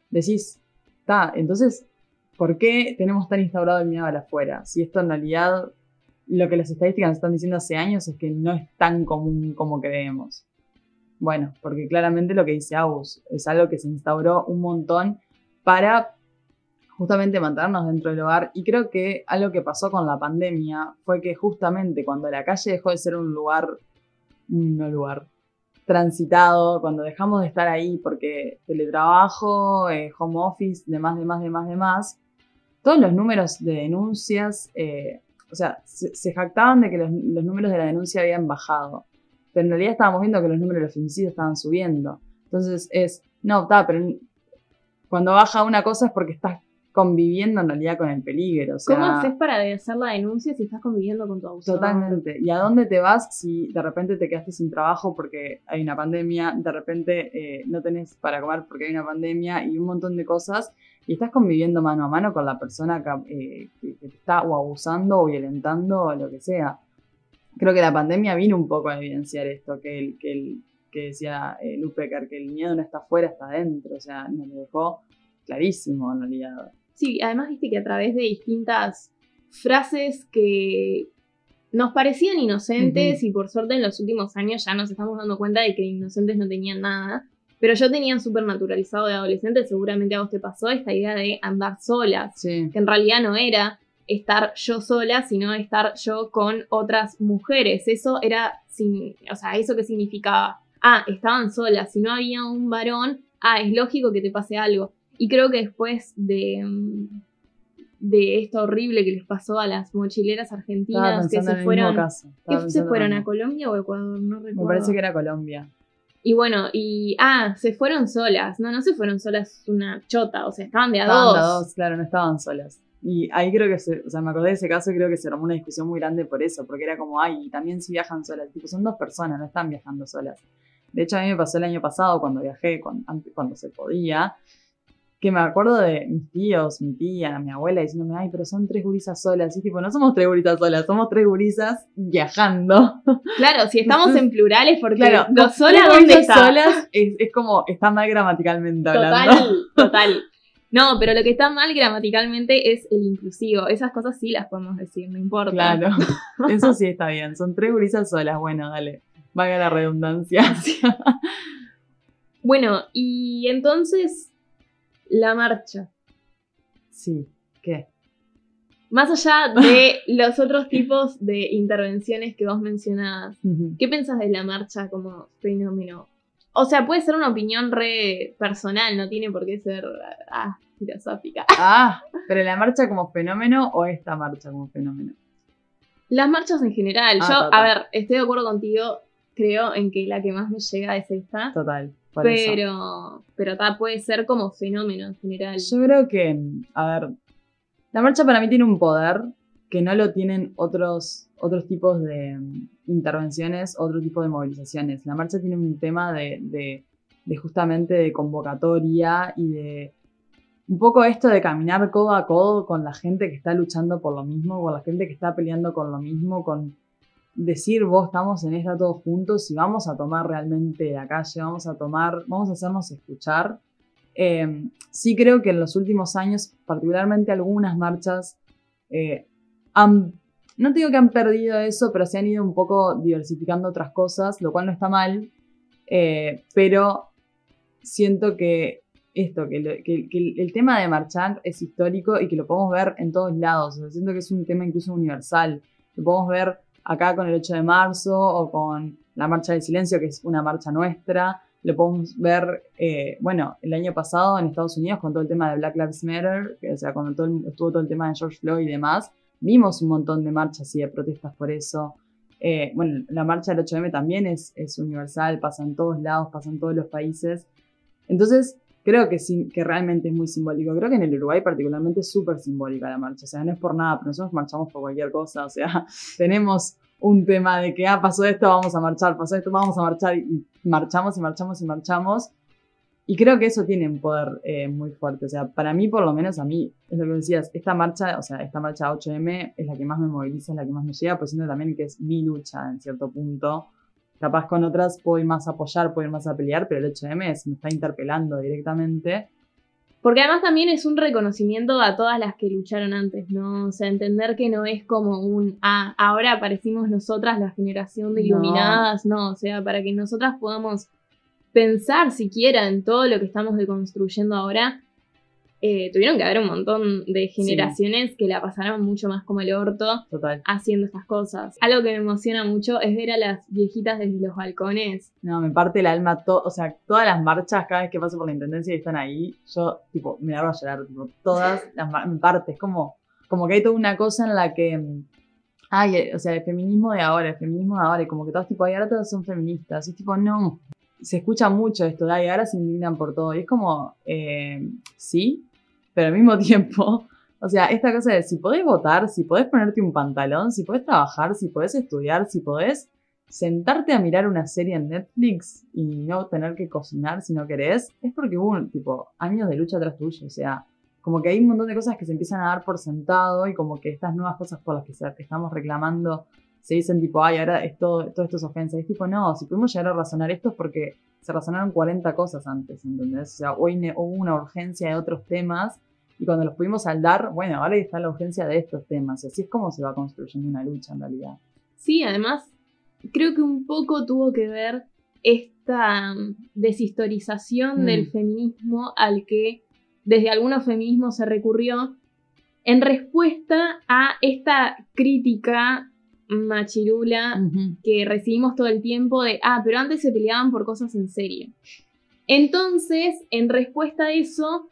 decís, está, entonces, ¿por qué tenemos tan instaurado el miedo a la afuera? Si esto en realidad, lo que las estadísticas nos están diciendo hace años es que no es tan común como creemos. Bueno, porque claramente lo que dice Agus es algo que se instauró un montón para justamente mantenernos dentro del hogar. Y creo que algo que pasó con la pandemia fue que justamente cuando la calle dejó de ser un lugar, no lugar, transitado, cuando dejamos de estar ahí porque teletrabajo, eh, home office, demás, demás, demás, demás, todos los números de denuncias, eh, o sea, se, se jactaban de que los, los números de la denuncia habían bajado, pero en realidad estábamos viendo que los números de los femicidios estaban subiendo. Entonces es, no, está, pero cuando baja una cosa es porque estás conviviendo en realidad con el peligro. O sea, ¿Cómo haces para hacer la denuncia si estás conviviendo con tu abusador? Totalmente. ¿Y a dónde te vas si de repente te quedaste sin trabajo porque hay una pandemia, de repente eh, no tenés para comer porque hay una pandemia y un montón de cosas y estás conviviendo mano a mano con la persona que, eh, que, te está o abusando o violentando o lo que sea? Creo que la pandemia vino un poco a evidenciar esto, que, el, que, el, que decía eh, Lupecker, que el miedo no está afuera, está adentro, o sea, nos lo dejó clarísimo en realidad. Sí, además viste que a través de distintas frases que nos parecían inocentes y por suerte en los últimos años ya nos estamos dando cuenta de que inocentes no tenían nada, pero yo tenía súper naturalizado de adolescente, seguramente a vos te pasó esta idea de andar solas, Sí, que en realidad no era estar yo sola, sino estar yo con otras mujeres. Eso era, sin, o sea, ¿eso qué significaba? Ah, estaban solas, si no había un varón, ah, es lógico que te pase algo. Y creo que después de, mm, de esto horrible que les pasó a las mochileras argentinas que se fueron, que se fueron a. Colombia o Ecuador, no recuerdo. Me parece que era Colombia. Y bueno, y. Ah, se fueron solas. No, no se fueron solas una chota. O sea, estaban de a Estaban dos. las dos, claro, no estaban solas. Y ahí creo que se, o sea, me acordé de ese caso y creo que se armó una discusión muy grande por eso, porque era como, ay, y también si viajan solas, tipo, son dos personas, no están viajando solas. De hecho, a mí me pasó el año pasado cuando viajé, cuando, cuando se podía, que me acuerdo de mis tíos, mi tía, mi abuela diciéndome, ay, pero son tres gurisas solas. Y tipo, no somos tres gurisas solas, somos tres gurisas viajando. Claro, si estamos en plurales, porque Claro, dos solas, ¿dónde está? solas es, es como, está mal gramaticalmente hablando. Total, total. No, pero lo que está mal gramaticalmente es el inclusivo. Esas cosas sí las podemos decir, no importa. Claro, eso sí está bien. Son tres gurisas solas. Bueno, dale. Valga la redundancia. Bueno, y entonces, la marcha. Sí, ¿qué? Más allá de los otros tipos de intervenciones que vos mencionabas. ¿qué pensás de la marcha como fenómeno? O sea, puede ser una opinión re personal, no tiene por qué ser ah, filosófica. Ah, pero la marcha como fenómeno o esta marcha como fenómeno. Las marchas en general. Ah, Yo, total. a ver, estoy de acuerdo contigo. Creo en que la que más me llega es esta. Total. Por eso. Pero, pero ta, puede ser como fenómeno en general. Yo creo que, a ver, la marcha para mí tiene un poder que no lo tienen otros, otros tipos de mm, intervenciones, otro tipo de movilizaciones. La marcha tiene un tema de, de- de justamente de convocatoria y de un poco esto de caminar codo a codo con la gente que está luchando por lo mismo, con la gente que está peleando con lo mismo, con decir vos estamos en esta todos juntos y vamos a tomar realmente la calle, vamos a tomar, vamos a hacernos escuchar. Eh, sí creo que en los últimos años, particularmente algunas marchas, eh, han, no digo que han perdido eso, pero se han ido un poco diversificando otras cosas, lo cual no está mal, eh, pero siento que esto, que, el, tema de marchar es histórico y que lo podemos ver en todos lados, siento que es un tema incluso universal, lo podemos ver acá con el 8 de marzo o con la Marcha del Silencio, que es una marcha nuestra, lo podemos ver, eh, bueno, el año pasado en Estados Unidos con todo el tema de Black Lives Matter, que, o sea, cuando todo estuvo todo el tema de George Floyd y demás, vimos un montón de marchas y de protestas por eso. Eh, bueno, la marcha del 8M también es, es universal, pasa en todos lados, pasa en todos los países. Entonces, creo que, sí, que realmente es muy simbólico. Creo que en el Uruguay particularmente es súper simbólica la marcha. O sea, no es por nada, pero nosotros marchamos por cualquier cosa. O sea, tenemos un tema de que, ah, pasó esto, vamos a marchar, pasó esto, vamos a marchar. Y marchamos y marchamos y marchamos. Y creo que eso tiene un poder eh, muy fuerte. O sea, para mí, por lo menos a mí, es lo que decías, esta marcha, o sea, esta marcha 8M es la que más me moviliza, es la que más me llega, pero siento también que es mi lucha en cierto punto. Capaz con otras puedo ir más a apoyar, puedo ir más a pelear, pero el 8M es- me está interpelando directamente. Porque además también es un reconocimiento a todas las que lucharon antes, ¿no? O sea, entender que no es como un, ah, ahora aparecimos nosotras, la generación de No. iluminadas, no, o sea, para que nosotras podamos pensar siquiera en todo lo que estamos deconstruyendo ahora, eh, tuvieron que haber un montón de generaciones que la pasaron mucho más como el orto Total. haciendo estas cosas. Algo que me emociona mucho es ver a las viejitas desde los balcones. No, me parte el alma, to- o sea, todas las marchas, cada vez que paso por la intendencia y están ahí, yo, tipo, me largo a llorar, tipo, todas las me parte, es como, como que hay toda una cosa en la que, ay, eh, o sea, el feminismo de ahora, el feminismo de ahora, y como que todos, tipo, ay, ahora todos son feministas, y es tipo, no, se escucha mucho esto, ay, ahora se indignan por todo, y es como, eh, sí, pero al mismo tiempo, o sea, esta cosa de si podés votar, si podés ponerte un pantalón, si podés trabajar, si podés estudiar, si podés sentarte a mirar una serie en Netflix y no tener que cocinar si no querés, es porque hubo tipo años de lucha atrás tuyo. O sea, como que hay un montón de cosas que se empiezan a dar por sentado y como que estas nuevas cosas por las que estamos reclamando se dicen tipo, ay, ahora es todo, todo esto es ofensa. Es tipo, no, si pudimos llegar a razonar esto es porque se razonaron 40 cosas antes, ¿entendés? O sea, hoy hubo una urgencia de otros temas y cuando los pudimos saldar, bueno, ahora está la urgencia de estos temas. Y así es como se va construyendo una lucha en realidad. Sí, además, creo que un poco tuvo que ver esta mm, deshistorización Mm. del feminismo al que desde algunos feminismos se recurrió en respuesta a esta crítica machirula que recibimos todo el tiempo de, ah, pero antes se peleaban por cosas en serio. Entonces, en respuesta a eso,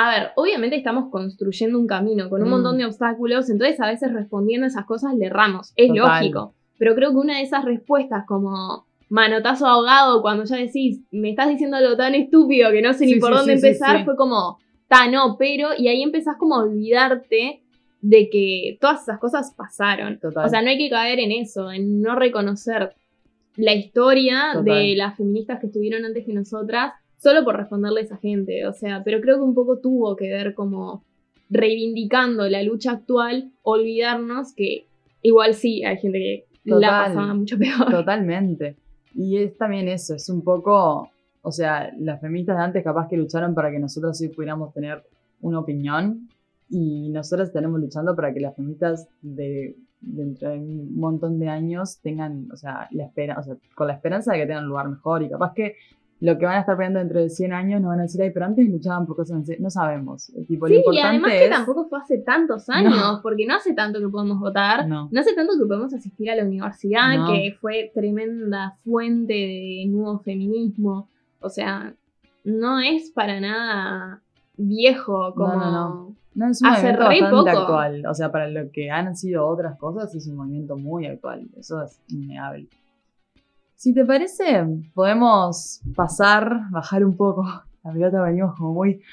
a ver, obviamente estamos construyendo un camino con un Mm. montón de obstáculos, entonces a veces respondiendo a esas cosas le erramos, es Total. lógico. Pero creo que una de esas respuestas como manotazo ahogado cuando ya decís, me estás diciendo algo tan estúpido que no sé ni por sí, dónde sí, empezar, fue como, ta, no, pero, y ahí empezás como a olvidarte de que todas esas cosas pasaron. Total. O sea, no hay que caer en eso, en no reconocer la historia Total. de las feministas que estuvieron antes que nosotras, solo por responderle a esa gente. O sea, pero creo que un poco tuvo que ver como reivindicando la lucha actual, olvidarnos que igual sí hay gente que la Total. pasaba mucho peor. Totalmente. Y es también eso, es un poco, o sea, las feministas de antes capaz que lucharon para que nosotros sí pudiéramos tener una opinión y nosotras estaremos luchando para que las feministas de dentro de un montón de años tengan, o sea, la espera, o sea, con la esperanza de que tengan un lugar mejor y capaz que lo que van a estar peleando dentro de 100 años nos van a decir, ay, pero antes luchaban por cosas, en serio". no sabemos. Tipo, lo Sí, y importante además que es... tampoco fue hace tantos años, No. porque no hace tanto que podemos votar, No. no hace tanto que podemos asistir a la universidad, No. que fue tremenda fuente de nuevo feminismo. O sea, no es para nada viejo como... No, no, es un Hace movimiento bastante poco. actual. O sea, para lo que han sido otras cosas, es un movimiento muy actual. Eso es innegable. Si te parece, podemos pasar, bajar un poco. La pelota venimos como muy.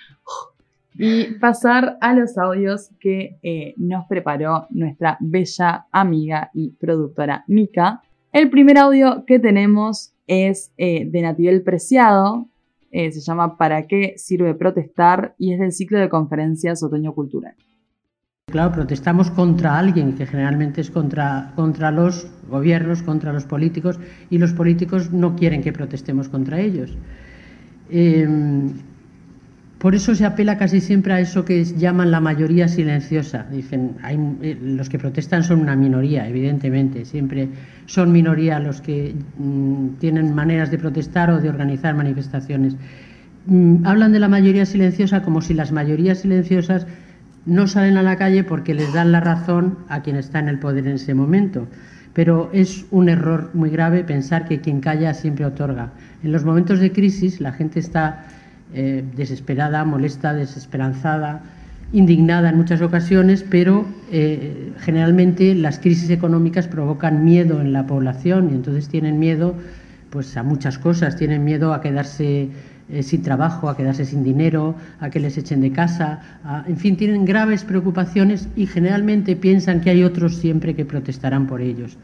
Y pasar a los audios que eh, nos preparó nuestra bella amiga y productora Mika. El primer audio que tenemos es eh, de Nativel Preciado, eh, se llama ¿Para qué sirve protestar? y es del ciclo de conferencias Otoño Cultural. Claro, protestamos contra alguien, que generalmente es contra, contra los gobiernos, contra los políticos, y los políticos no quieren que protestemos contra ellos. Eh, por eso se apela casi siempre a eso que llaman la mayoría silenciosa. Dicen, hay, eh, los que protestan son una minoría, evidentemente, siempre son minoría los que mm, tienen maneras de protestar o de organizar manifestaciones. Mm, hablan de la mayoría silenciosa como si las mayorías silenciosas no salen a la calle porque les dan la razón a quien está en el poder en ese momento. Pero es un error muy grave pensar que quien calla siempre otorga. En los momentos de crisis la gente está eh, desesperada, molesta, desesperanzada, indignada en muchas ocasiones, pero eh, generalmente las crisis económicas provocan miedo en la población y entonces tienen miedo pues a muchas cosas, tienen miedo a quedarse eh, sin trabajo, a quedarse sin dinero, a que les echen de casa, en fin, tienen graves preocupaciones y generalmente piensan que hay otros siempre que protestarán por ellos.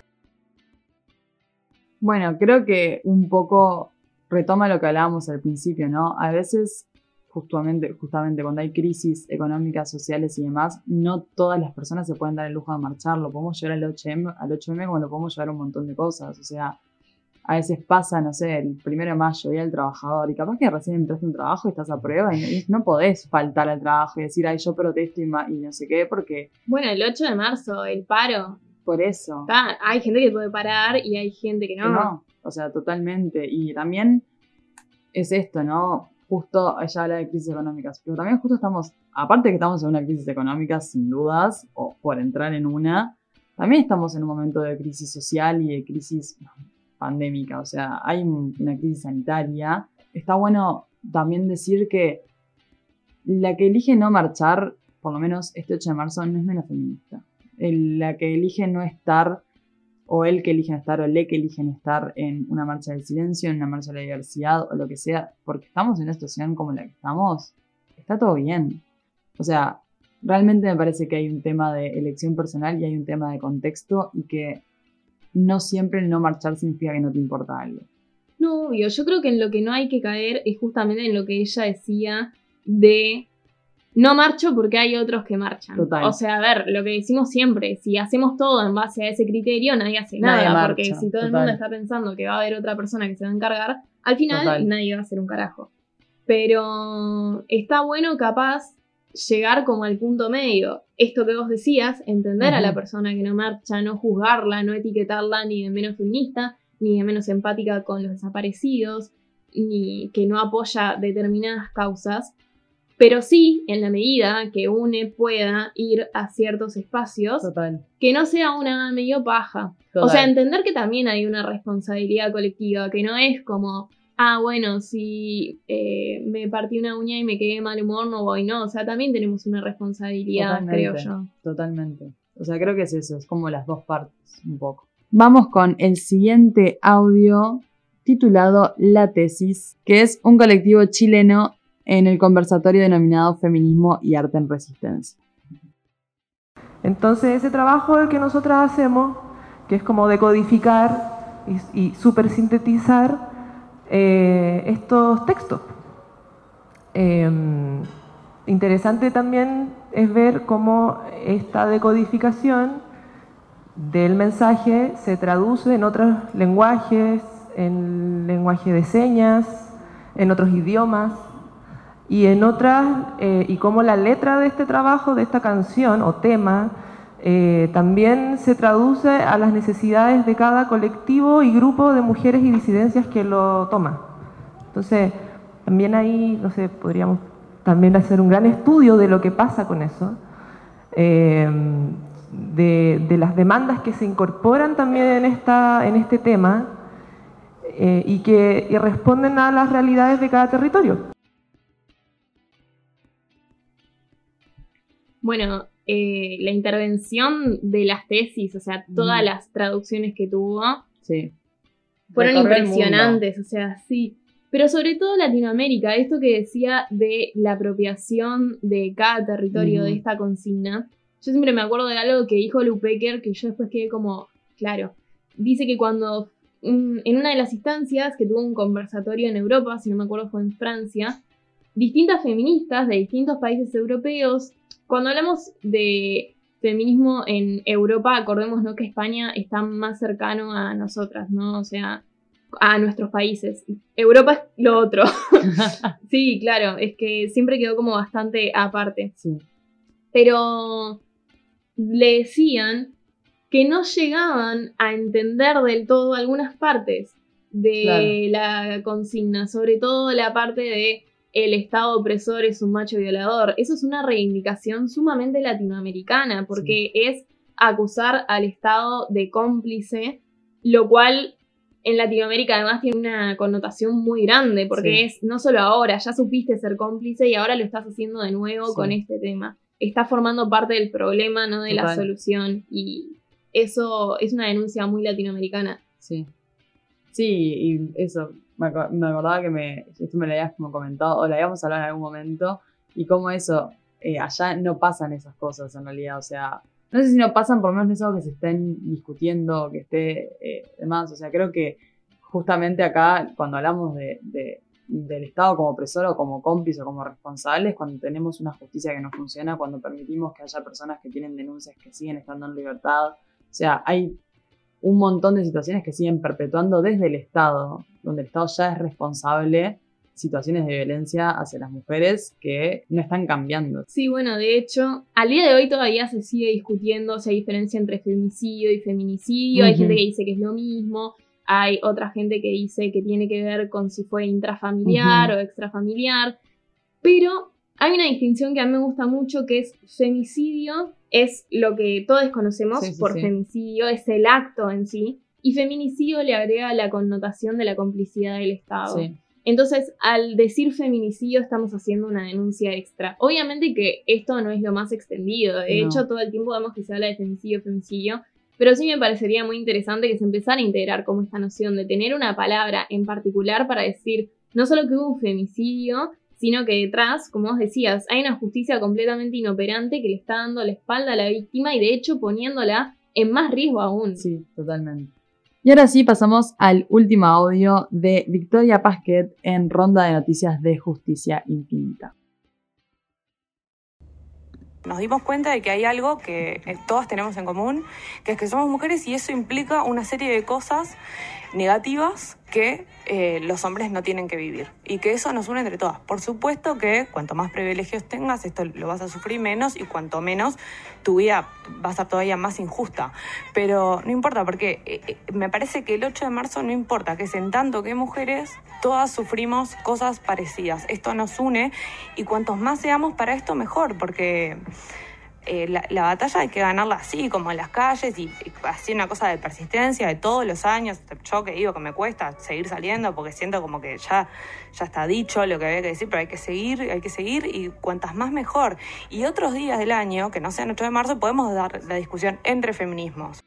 Bueno, creo que un poco retoma lo que hablábamos al principio, ¿no? A veces, justamente, justamente cuando hay crisis económicas, sociales y demás, no todas las personas se pueden dar el lujo de marchar. Lo podemos llevar al 8M, al 8M como lo podemos llevar a un montón de cosas. O sea, a veces pasa, no sé, el primero de mayo, Día del Trabajador, y capaz que recién entraste a un trabajo y estás a prueba y no, podés faltar al trabajo y decir, ay, yo protesto y, y no sé qué, porque Bueno, el 8 de marzo, el paro. por eso. Está- hay gente que puede parar y hay gente que Que no. no, o sea, totalmente. Y también es esto, ¿no? Justo ella habla de crisis económicas, pero también justo estamos, aparte que estamos en una crisis económica, sin dudas, o por entrar en una, también estamos en un momento de crisis social y de crisis pandémica, o sea, hay un- una crisis sanitaria. Está bueno también decir que la que elige no marchar, por lo menos este 8 de marzo, no es menos feminista. La que elige no estar o el que eligen estar o le que eligen estar en una marcha del silencio, en una marcha de la diversidad o lo que sea, porque estamos en una situación como la que estamos, está todo bien. O sea, realmente me parece que hay un tema de elección personal y hay un tema de contexto y que no siempre el no marchar significa que no te importa algo. No, obvio. Yo creo que en lo que no hay que caer es justamente en lo que ella decía de no marcho porque hay otros que marchan. Total. O sea, a ver, lo que decimos siempre, si hacemos todo en base a ese criterio, nadie hace Nadie nada. marcha, porque si todo el mundo está pensando que va a haber otra persona que se va a encargar, al final Total. nadie va a hacer un carajo. Pero está bueno capaz llegar como al punto medio. Esto que vos decías, entender a la persona que no marcha, no juzgarla, no etiquetarla ni de menos feminista, ni de menos empática con los desaparecidos, ni que no apoya determinadas causas, pero sí, en la medida que une pueda ir a ciertos espacios, Total. que no sea una medio paja. O sea, entender que también hay una responsabilidad colectiva, que no es como, ah, bueno, si eh, me partí una uña y me quedé de mal humor, no voy, no. O sea, también tenemos una responsabilidad, Totalmente. creo yo. Totalmente. O sea, creo que es eso, es como las dos partes, un poco. Vamos con el siguiente audio titulado La Tesis, que es un colectivo chileno en el conversatorio denominado Feminismo y Arte en Resistencia. Entonces ese trabajo el que nosotras hacemos, que es como decodificar y, y super sintetizar eh, estos textos. Em, interesante también es ver cómo esta decodificación del mensaje se traduce en otros lenguajes, en lenguaje de señas, en otros idiomas y en otras, eh, y cómo la letra de este trabajo, de esta canción o tema, eh, también se traduce a las necesidades de cada colectivo y grupo de mujeres y disidencias que lo toma. Entonces, también ahí, no sé, podríamos también hacer un gran estudio de lo que pasa con eso, eh, de, las demandas que se incorporan también en, esta, en este tema y que responden a las realidades de cada territorio. Bueno, eh, la intervención de las tesis, o sea, todas las traducciones que tuvo, sí. fueron impresionantes, o sea, sí. Pero sobre todo Latinoamérica, esto que decía de la apropiación de cada territorio de esta consigna. Yo siempre me acuerdo de algo que dijo Lupecker, que yo después quedé como, claro, dice que cuando mm, en una de las instancias que tuvo un conversatorio en Europa, si no me acuerdo fue en Francia, distintas feministas de distintos países europeos cuando hablamos de feminismo en Europa, acordémonos que España está más cercano a nosotras, ¿no? O sea, a nuestros países. Europa es lo otro. sí, claro, es que siempre quedó como bastante aparte. Sí. Pero le decían que no llegaban a entender del todo algunas partes de la consigna, sobre todo la parte de el Estado opresor es un macho violador. Eso es una reivindicación sumamente latinoamericana, porque es acusar al Estado de cómplice, lo cual en Latinoamérica además tiene una connotación muy grande, porque es no solo ahora, ya supiste ser cómplice y ahora lo estás haciendo de nuevo con este tema. Estás formando parte del problema, no de la solución. Y eso es una denuncia muy latinoamericana. Sí. Sí, y eso, me, acordaba que me, esto me lo habías como comentado, o lo habíamos hablado en algún momento, y cómo eso, eh, allá no pasan esas cosas en realidad, o sea, no sé si no pasan, por lo menos no es algo que se estén discutiendo, que esté eh, demás, o sea, creo que justamente acá, cuando hablamos de, del Estado como opresor o como cómplice o como responsables, cuando tenemos una justicia que no funciona, cuando permitimos que haya personas que tienen denuncias que siguen estando en libertad, o sea, hay un montón de situaciones que siguen perpetuando desde el Estado, donde el Estado ya es responsable situaciones de violencia hacia las mujeres que no están cambiando. Sí, bueno, de hecho, al día de hoy todavía se sigue discutiendo si hay diferencia entre femicidio y feminicidio. Hay gente que dice que es lo mismo. Hay otra gente que dice que tiene que ver con si fue intrafamiliar o extrafamiliar. Pero hay una distinción que a mí me gusta mucho que es femicidio es lo que todos conocemos por femicidio, es el acto en sí, y feminicidio le agrega la connotación de la complicidad del Estado. Entonces, al decir feminicidio estamos haciendo una denuncia extra. Obviamente que esto no es lo más extendido, de hecho todo el tiempo vemos que se habla de femicidio, femicidio, pero sí me parecería muy interesante que se empezara a integrar como esta noción de tener una palabra en particular para decir no solo que hubo un femicidio, sino que detrás, como vos decías, hay una justicia completamente inoperante que le está dando la espalda a la víctima y de hecho poniéndola en más riesgo aún. Sí, totalmente. Y ahora sí pasamos al último audio de Victoria Pasquet en Ronda de Noticias de Justicia Infinita. Nos dimos cuenta de que hay algo que eh, todas tenemos en común, que es que somos mujeres y eso implica una serie de cosas negativas que eh, los hombres no tienen que vivir y que eso nos une entre todas. Por supuesto que cuanto más privilegios tengas, esto lo vas a sufrir menos y cuanto menos tu vida va a ser todavía más injusta. Pero no importa, porque eh, eh, me parece que el 8 de marzo no importa, que es en tanto que mujeres, todas sufrimos cosas parecidas. Esto nos une y cuantos más seamos para esto, mejor, porque... Eh, la, batalla hay que ganarla así, como en las calles, y, así una cosa de persistencia de todos los años. Yo que digo que me cuesta seguir saliendo porque siento como que ya, ya está dicho lo que había que decir, pero hay que seguir, hay que seguir, y cuantas más mejor. Y otros días del año, que no sean 8 de marzo, podemos dar la discusión entre feminismos.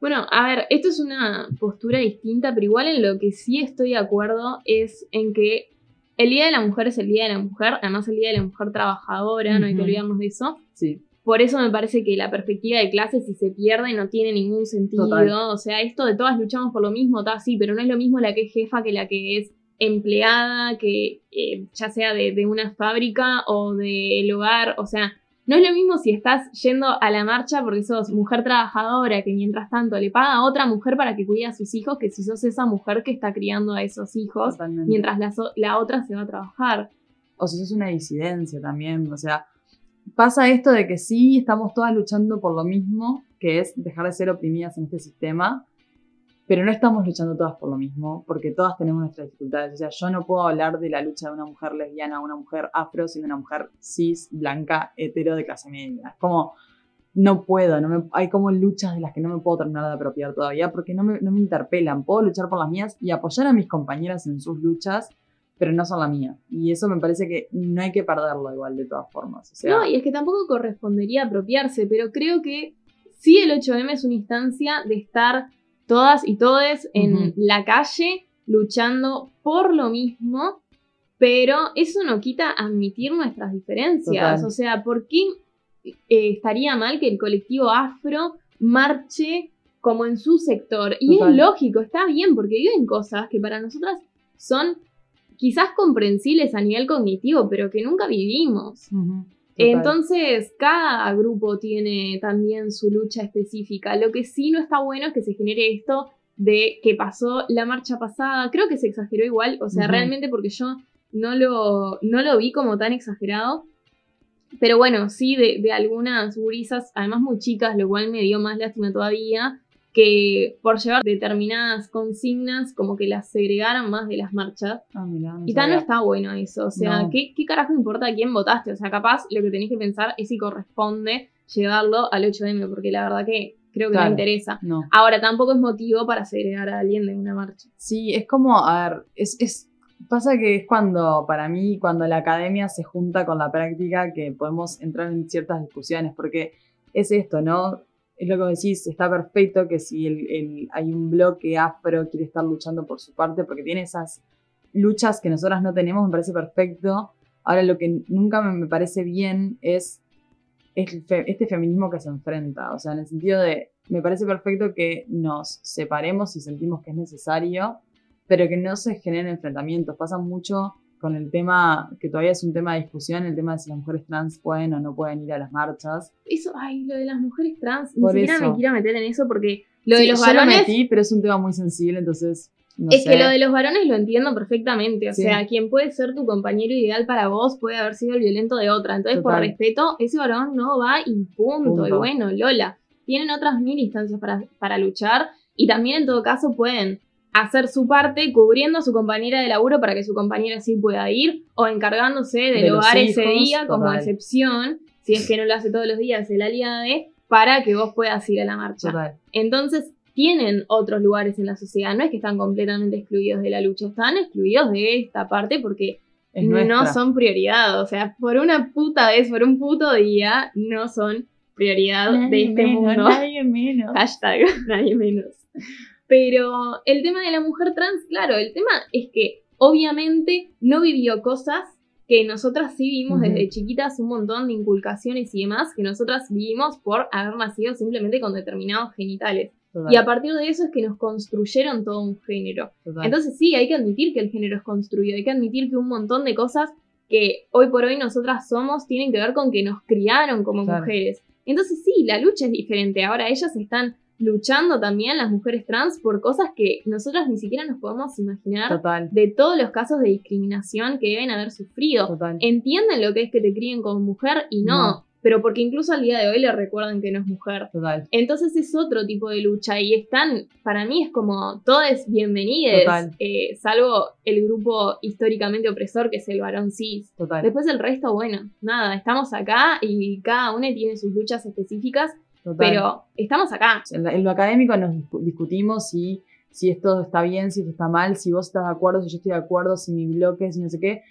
Bueno, a ver, esto es una postura distinta, pero igual en lo que sí estoy de acuerdo es en que el Día de la Mujer es el Día de la Mujer, además el Día de la Mujer trabajadora, no hay que olvidarnos de eso. Sí. Por eso me parece que la perspectiva de clase si se pierde no tiene ningún sentido. Total. O sea, esto de todas luchamos por lo mismo, está sí, pero no es lo mismo la que es jefa que la que es empleada, que eh, ya sea de, de una fábrica o del hogar. O sea, no es lo mismo si estás yendo a la marcha porque sos mujer trabajadora que mientras tanto le paga a otra mujer para que cuide a sus hijos que si sos esa mujer que está criando a esos hijos Totalmente. mientras la, so- la otra se va a trabajar. o si sos una disidencia también, o sea, pasa esto de que sí estamos todas luchando por lo mismo, que es dejar de ser oprimidas en este sistema, pero no estamos luchando todas por lo mismo, porque todas tenemos nuestras dificultades. O sea, yo no puedo hablar de la lucha de una mujer lesbiana, una mujer afro, sino una mujer cis, blanca, hetero de clase media. Es como, no puedo, hay como luchas de las que no me puedo terminar de apropiar todavía, porque no me, no me interpelan. Puedo luchar por las mías y apoyar a mis compañeras en sus luchas, pero no son la mía. Y eso me parece que no hay que perderlo igual de todas formas. No, y es que tampoco correspondería apropiarse, pero creo que sí el 8M es una instancia de estar todas y todes en la calle luchando por lo mismo, pero eso no quita admitir nuestras diferencias. Total. O sea, ¿por qué eh, estaría mal que el colectivo afro marche como en su sector? Y Total. es lógico, está bien, porque viven cosas que para nosotras son quizás comprensibles a nivel cognitivo, pero que nunca vivimos. Total. Entonces, cada grupo tiene también su lucha específica. Lo que sí no está bueno es que se genere esto de que pasó la marcha pasada. Creo que se exageró igual, o sea, realmente porque yo no lo, no lo vi como tan exagerado. Pero bueno, sí, de, de algunas gurisas, además muy chicas, lo cual me dio más lástima todavía, que por llevar determinadas consignas, como que las segregaran más de las marchas. Ah, mirá, no Y tal no está bueno eso. O sea, No. ¿qué, ¿qué carajo importa a quién votaste? O sea, capaz lo que tenés que pensar es si corresponde llevarlo al 8M, porque la verdad que creo que Claro. no interesa. No. Ahora, tampoco es motivo para segregar a alguien de una marcha. Sí, es como, a ver, es, es, pasa que es cuando, para mí, cuando la academia se junta con la práctica que podemos entrar en ciertas discusiones, porque es esto, ¿no? Es lo que decís, está perfecto que si el, hay un bloque afro quiere estar luchando por su parte, porque tiene esas luchas que nosotras no tenemos, me parece perfecto. Ahora, lo que nunca me, parece bien es este feminismo que se enfrenta, o sea, en el sentido de, me parece perfecto que nos separemos si sentimos que es necesario, pero que no se generen enfrentamientos. Pasa mucho con el tema, que todavía es un tema de discusión, el tema de si las mujeres trans pueden o no pueden ir a las marchas. Eso, ay, lo de las mujeres trans, Por ni siquiera eso. me quiero meter en eso porque lo Sí, de los yo lo varones. metí, pero es un tema muy sensible, entonces no es sé. que lo de los varones lo entiendo perfectamente. O Sí. sea, quien puede ser tu compañero ideal para vos puede haber sido el violento de otra. Entonces, por respeto, ese varón no va y punto. Punto. Y bueno, Lola. Tienen otras mil instancias para, para luchar. Y también, en todo caso, pueden hacer su parte cubriendo a su compañera de laburo para que su compañera sí pueda ir. O encargándose del De hogar ese día como total. excepción. Si es que no lo hace todos los días el aliade. Para que vos puedas ir a la marcha. Total. Entonces, tienen otros lugares en la sociedad, no es que están completamente excluidos de la lucha, están excluidos de esta parte porque Es no son prioridad. O sea, por una puta vez, por un puto día, no son prioridad de este mundo. Nadie menos. Hashtag, nadie menos. Pero el tema de la mujer trans, claro, el tema es que obviamente no vivió cosas que nosotras sí vimos Ujú. desde chiquitas, un montón de inculcaciones y demás que nosotras vivimos por haber nacido simplemente con determinados genitales. Total, Y a partir de eso es que nos construyeron todo un género. total. Entonces sí, hay que admitir que el género es construido, hay que admitir que un montón de cosas que hoy por hoy nosotras somos tienen que ver con que nos criaron como mujeres. Entonces sí, la lucha es diferente. Ahora ellas están luchando también, las mujeres trans, por cosas que nosotras ni siquiera nos podemos imaginar total, de todos los casos de discriminación que deben haber sufrido. total. Entienden lo que es que te críen como mujer y no, No. pero porque incluso al día de hoy le recuerdan que no es mujer. Total. Entonces es otro tipo de lucha y están, para mí es como, todos bienvenidos, eh, salvo el grupo históricamente opresor que es el varón cis. Total. Después el resto, bueno, nada, estamos acá y cada uno tiene sus luchas específicas, total. pero estamos acá. En, la- en lo académico nos discu- discutimos si, si esto está bien, si esto está mal, si vos estás de acuerdo, si yo estoy de acuerdo, si mi bloque, si no sé qué.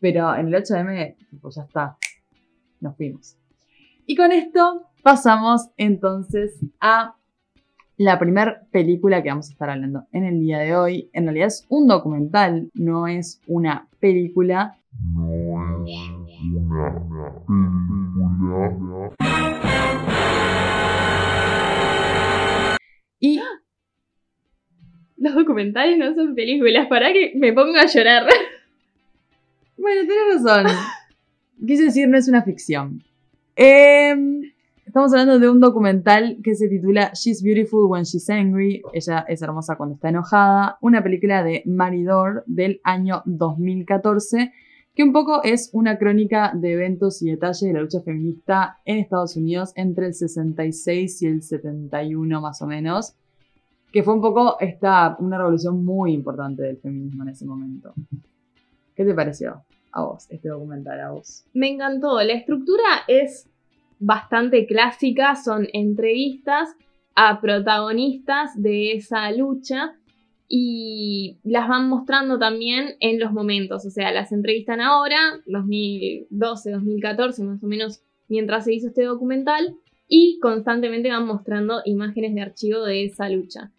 Pero en el 8M, pues ya está. Nos fuimos. Y con esto pasamos entonces a la primera película que vamos a estar hablando en el día de hoy. En realidad es un documental, no es una película. No es una película. Los documentales no son películas, para que me pongo a llorar. bueno, tienes razón. Quise decir, no es una ficción. Em, estamos hablando de un documental que se titula She's Beautiful When She's Angry. Ella es hermosa cuando está enojada. Una película de Maridor del año 2014 que un poco es una crónica de eventos y detalles de la lucha feminista en Estados Unidos entre el 66 y el 71 más o menos, que fue un poco esta, una revolución muy importante del feminismo en ese momento. ¿Qué te pareció a vos este documental, a vos? Me encantó. La estructura es bastante clásica, son entrevistas a protagonistas de esa lucha y las van mostrando también en los momentos, o sea, las entrevistan ahora, 2012, 2014 más o menos, mientras se hizo este documental, y constantemente van mostrando imágenes de archivo de esa lucha.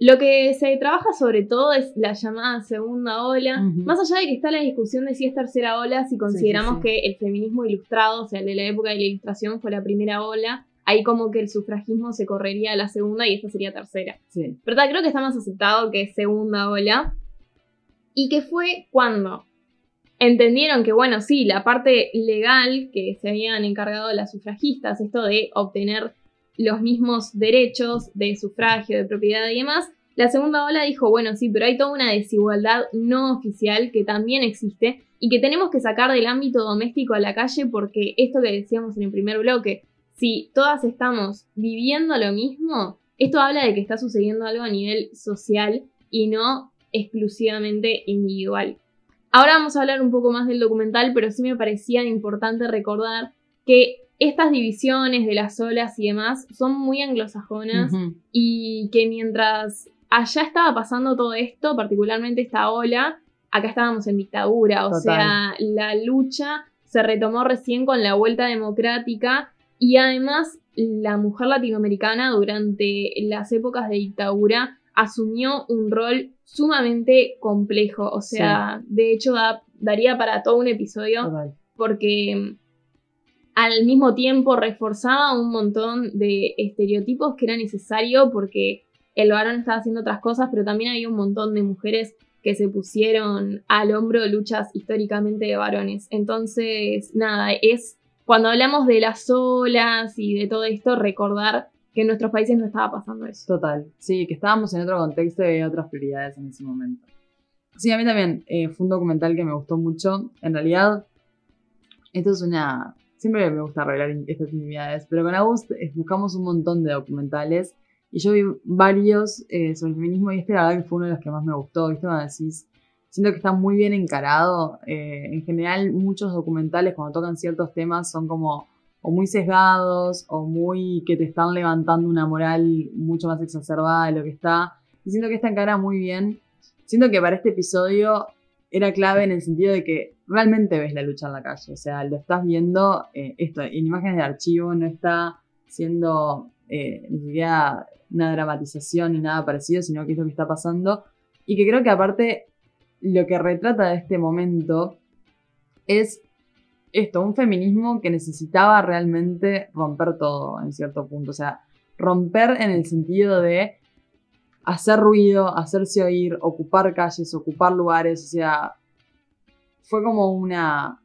Lo que se trabaja sobre todo es la llamada segunda ola, más allá de que está la discusión de si es tercera ola, si consideramos sí. que el feminismo ilustrado, o sea, el de la época de la ilustración fue la primera ola, ahí como que el sufragismo se correría a la segunda y esta sería tercera. ¿Verdad? Creo que está más aceptado que es segunda ola. Y que fue cuando entendieron que, bueno, sí, la parte legal que se habían encargado las sufragistas, esto de obtener los mismos derechos de sufragio, de propiedad y demás, la segunda ola dijo, bueno, sí, pero hay toda una desigualdad no oficial que también existe y que tenemos que sacar del ámbito doméstico a la calle porque esto que decíamos en el primer bloque, si todas estamos viviendo lo mismo, esto habla de que está sucediendo algo a nivel social y no exclusivamente individual. Ahora vamos a hablar un poco más del documental, pero sí me parecía importante recordar que estas divisiones de las olas y demás son muy anglosajonas y que mientras allá estaba pasando todo esto, particularmente esta ola, acá estábamos en dictadura, o Total. sea, la lucha se retomó recién con la vuelta democrática y además la mujer latinoamericana durante las épocas de dictadura asumió un rol sumamente complejo, o sea, de hecho da- daría para todo un episodio Total. porque al mismo tiempo reforzaba un montón de estereotipos que era necesario porque el varón estaba haciendo otras cosas, pero también había un montón de mujeres que se pusieron al hombro luchas históricamente de varones. Entonces, nada, es cuando hablamos de las olas y de todo esto, recordar que en nuestros países no estaba pasando eso. Total, sí, que estábamos en otro contexto y había otras prioridades en ese momento. Sí, a mí también eh, fue un documental que me gustó mucho. En realidad, esto es una... Siempre me gusta in- estas intimidades, pero con Agus eh, buscamos un montón de documentales y yo vi varios eh, sobre el feminismo y este la verdad que fue uno de los que más me gustó, ¿viste? Cuando decís, siento que está muy bien encarado. eh, en general, muchos documentales cuando tocan ciertos temas son como o muy sesgados o muy que te están levantando una moral mucho más exacerbada de lo que está. Y siento que esta encara muy bien. Siento que para este episodio era clave en el sentido de que realmente ves la lucha en la calle. O sea, lo estás viendo eh, esto, en imágenes de archivo, no está siendo eh, ni siquiera una dramatización ni nada parecido, sino que es lo que está pasando. Y que creo que aparte lo que retrata de este momento es esto, un feminismo que necesitaba realmente romper todo en cierto punto. O sea, romper en el sentido de hacer ruido, hacerse oír, ocupar calles, ocupar lugares. O sea, fue como una,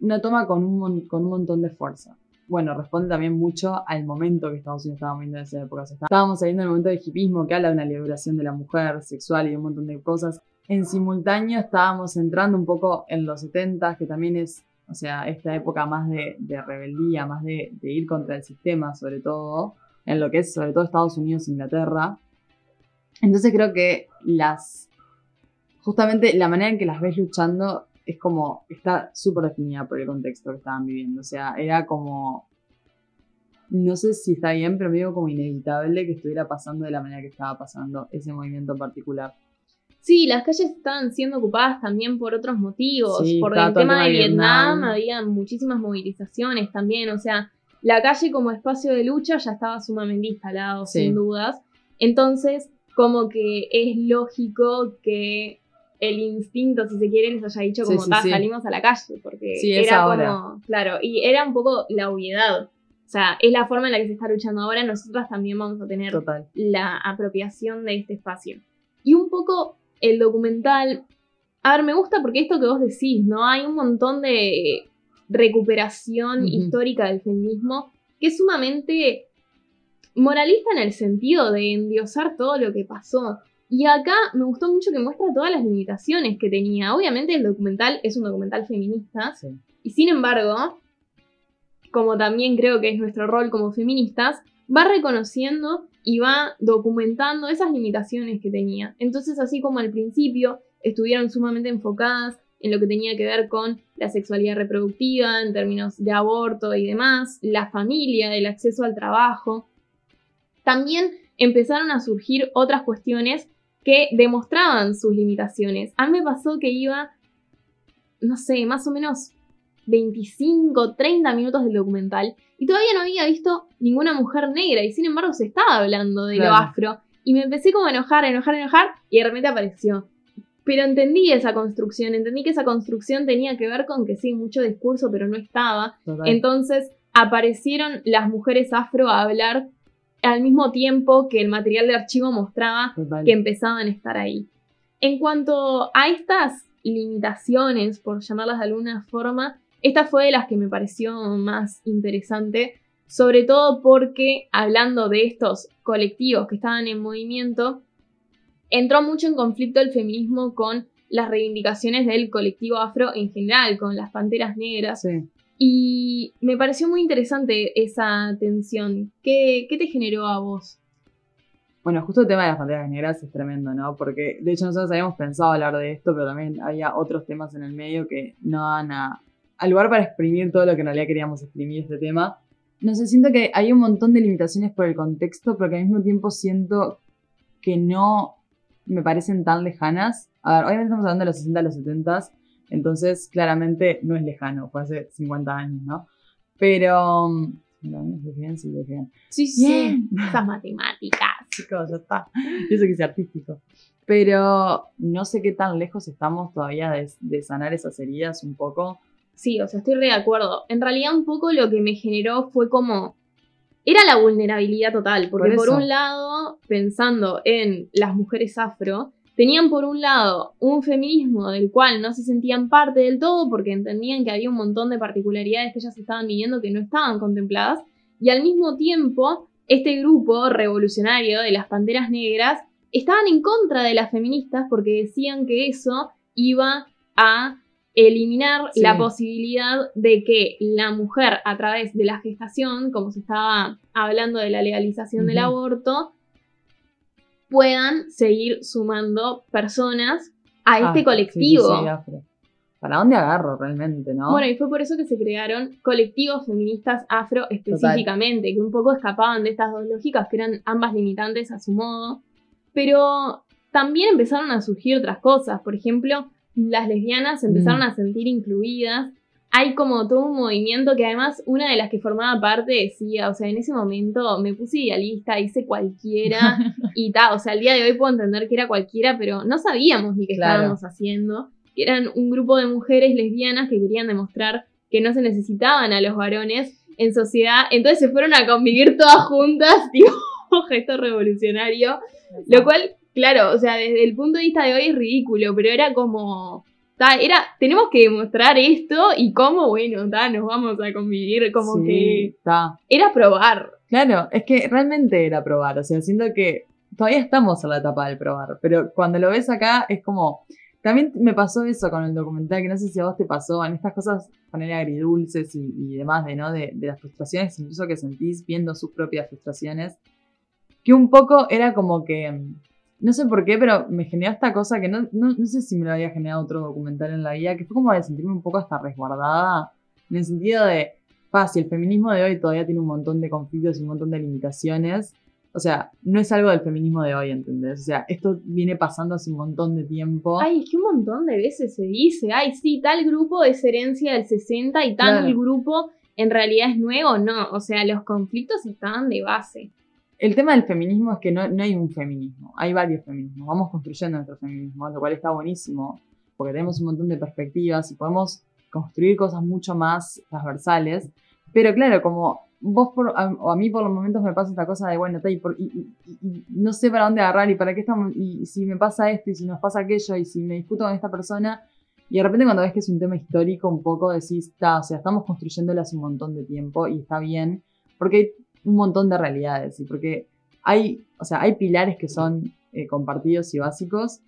una toma con un, con un montón de fuerza. Bueno, responde también mucho al momento que Estados Unidos estaba viviendo en esa época. O sea, estábamos saliendo del momento del hipismo que habla de una liberación de la mujer sexual y un montón de cosas. En simultáneo estábamos entrando un poco en los 70, que también es, o sea, esta época más de, de rebeldía, más de, de ir contra el sistema, sobre todo, en lo que es sobre todo Estados Unidos Inglaterra. Entonces creo que las. Justamente la manera en que las ves luchando es como. está súper definida por el contexto que estaban viviendo. O sea, era como. No sé si está bien, pero medio como inevitable que estuviera pasando de la manera que estaba pasando ese movimiento en particular. Sí, las calles estaban siendo ocupadas también por otros motivos. Sí, por el tema de de Vietnam, Vietnam. había muchísimas movilizaciones también. O sea, la calle como espacio de lucha ya estaba sumamente instalado, Sí. sin dudas. Entonces, como que es lógico que el instinto, si se quiere, les haya dicho Sí, como sí, "Ta, sí. salimos a la calle, porque Sí, era como, claro, y era un poco la obviedad. O sea, es la forma en la que se está luchando ahora, nosotras también vamos a tener Total. la apropiación de este espacio. Y un poco el documental, a ver, me gusta porque esto que vos decís, ¿no? Hay un montón de recuperación histórica del feminismo que es sumamente moralista en el sentido de endiosar todo lo que pasó. Y acá me gustó mucho que muestra todas las limitaciones que tenía. Obviamente el documental es un documental feminista, Sí. y sin embargo, como también creo que es nuestro rol como feministas, va reconociendo y va documentando esas limitaciones que tenía. Entonces, así como al principio estuvieron sumamente enfocadas en lo que tenía que ver con la sexualidad reproductiva, en términos de aborto y demás, la familia, el acceso al trabajo, también empezaron a surgir otras cuestiones que demostraban sus limitaciones. A mí me pasó que iba, no sé, más o menos 25, 30 minutos del documental y todavía no había visto ninguna mujer negra y sin embargo se estaba hablando de lo afro y me empecé como a enojar, a enojar, a enojar y de repente apareció. Pero entendí esa construcción, entendí que esa construcción tenía que ver con que sí, mucho discurso, pero no estaba. Total. Entonces aparecieron las mujeres afro a hablar al mismo tiempo que el material de archivo mostraba Total. que empezaban a estar ahí. En cuanto a estas limitaciones, por llamarlas de alguna forma, esta fue de las que me pareció más interesante, sobre todo porque hablando de estos colectivos que estaban en movimiento, entró mucho en conflicto el feminismo con las reivindicaciones del colectivo afro en general, con las panteras negras. Sí. Y me pareció muy interesante esa tensión. ¿Qué, qué te generó a vos? Bueno, justo el tema de las panteras negras es tremendo, ¿no? Porque de hecho nosotros habíamos pensado hablar de esto, pero también había otros temas en el medio que no dan a, al lugar para exprimir todo lo que en realidad queríamos exprimir este tema. No sé, siento que hay un montón de limitaciones por el contexto, pero que al mismo tiempo siento que no me parecen tan lejanas. A ver, obviamente estamos hablando de los 60 a los 70, entonces claramente no es lejano, fue hace 50 años, ¿no? Pero... ¿50 años? ¿Dije bien? Sí, dije bien. Sí, Bien. Esas matemáticas. chicos, ya está. Y eso que sea artístico. Pero no sé qué tan lejos estamos todavía de, de sanar esas heridas un poco. Sí, o sea, estoy re de acuerdo. En realidad, un poco lo que me generó fue como. Era la vulnerabilidad total, porque Por un lado, pensando en las mujeres afro, tenían por un lado un feminismo del cual no se sentían parte del todo porque entendían que había un montón de particularidades que ellas estaban viviendo que no estaban contempladas, y al mismo tiempo, este grupo revolucionario de las Panteras Negras estaban en contra de las feministas porque decían que eso iba a eliminar Sí. la posibilidad de que la mujer a través de la gestación, como se estaba hablando de la legalización del aborto, puedan seguir sumando personas a este Ah, sí, colectivo. sí, sí, afro. ¿Para dónde agarro realmente, no? Bueno, y fue por eso que se crearon colectivos feministas afro específicamente, que un poco escapaban de estas dos lógicas, que eran ambas limitantes a su modo. Pero también empezaron a surgir otras cosas. Por ejemplo, las lesbianas se empezaron Mm. a sentir incluidas. Hay como todo un movimiento que además una de las que formaba parte decía, o sea, en ese momento me puse idealista, hice cualquiera y tal, o sea, al día de hoy puedo entender que era cualquiera, pero no sabíamos ni qué Claro. estábamos haciendo. Que eran un grupo de mujeres lesbianas que querían demostrar que no se necesitaban a los varones en sociedad, entonces se fueron a convivir todas juntas, tipo, gesto revolucionario, lo cual, claro, o sea, desde el punto de vista de hoy es ridículo, pero era como, ta, era, tenemos que demostrar esto y cómo, bueno, ta, nos vamos a convivir, como Sí, que era probar. Claro, es que realmente era probar. O sea, siento que todavía estamos en la etapa del probar. Pero cuando lo ves acá es como. También me pasó eso con el documental, que no sé si a vos te pasó, en estas cosas, poner agridulces y, y demás, de, ¿no? De, de las frustraciones, incluso que sentís viendo sus propias frustraciones. Que un poco era como que. No sé por qué, pero me generó esta cosa que no, no, no sé si me lo había generado otro documental en la vida, que fue como de sentirme un poco hasta resguardada, en el sentido de, pa, si el feminismo de hoy todavía tiene un montón de conflictos y un montón de limitaciones, o sea, no es algo del feminismo de hoy, ¿entendés? O sea, esto viene pasando hace un montón de tiempo. Ay, es que un montón de veces se dice, ay, sí, tal grupo es herencia del 60 y tal Claro. grupo en realidad es nuevo, no. O sea, los conflictos estaban de base. El tema del feminismo es que no, no hay un feminismo, hay varios feminismos. Vamos construyendo nuestro feminismo, lo cual está buenísimo, porque tenemos un montón de perspectivas y podemos construir cosas mucho más transversales. Pero claro, como vos por- a, o a mí por los momentos me pasa esta cosa de, bueno, y, por- y- y- no sé para dónde agarrar y para qué estamos, y, si me pasa esto y si nos pasa aquello y si me disputo con esta persona. Y de repente cuando ves que es un tema histórico un poco decís, está, o sea, estamos construyéndolo hace un montón de tiempo y está bien, porque un montón de realidades y porque hay, o sea, hay pilares que son eh, compartidos y básicos,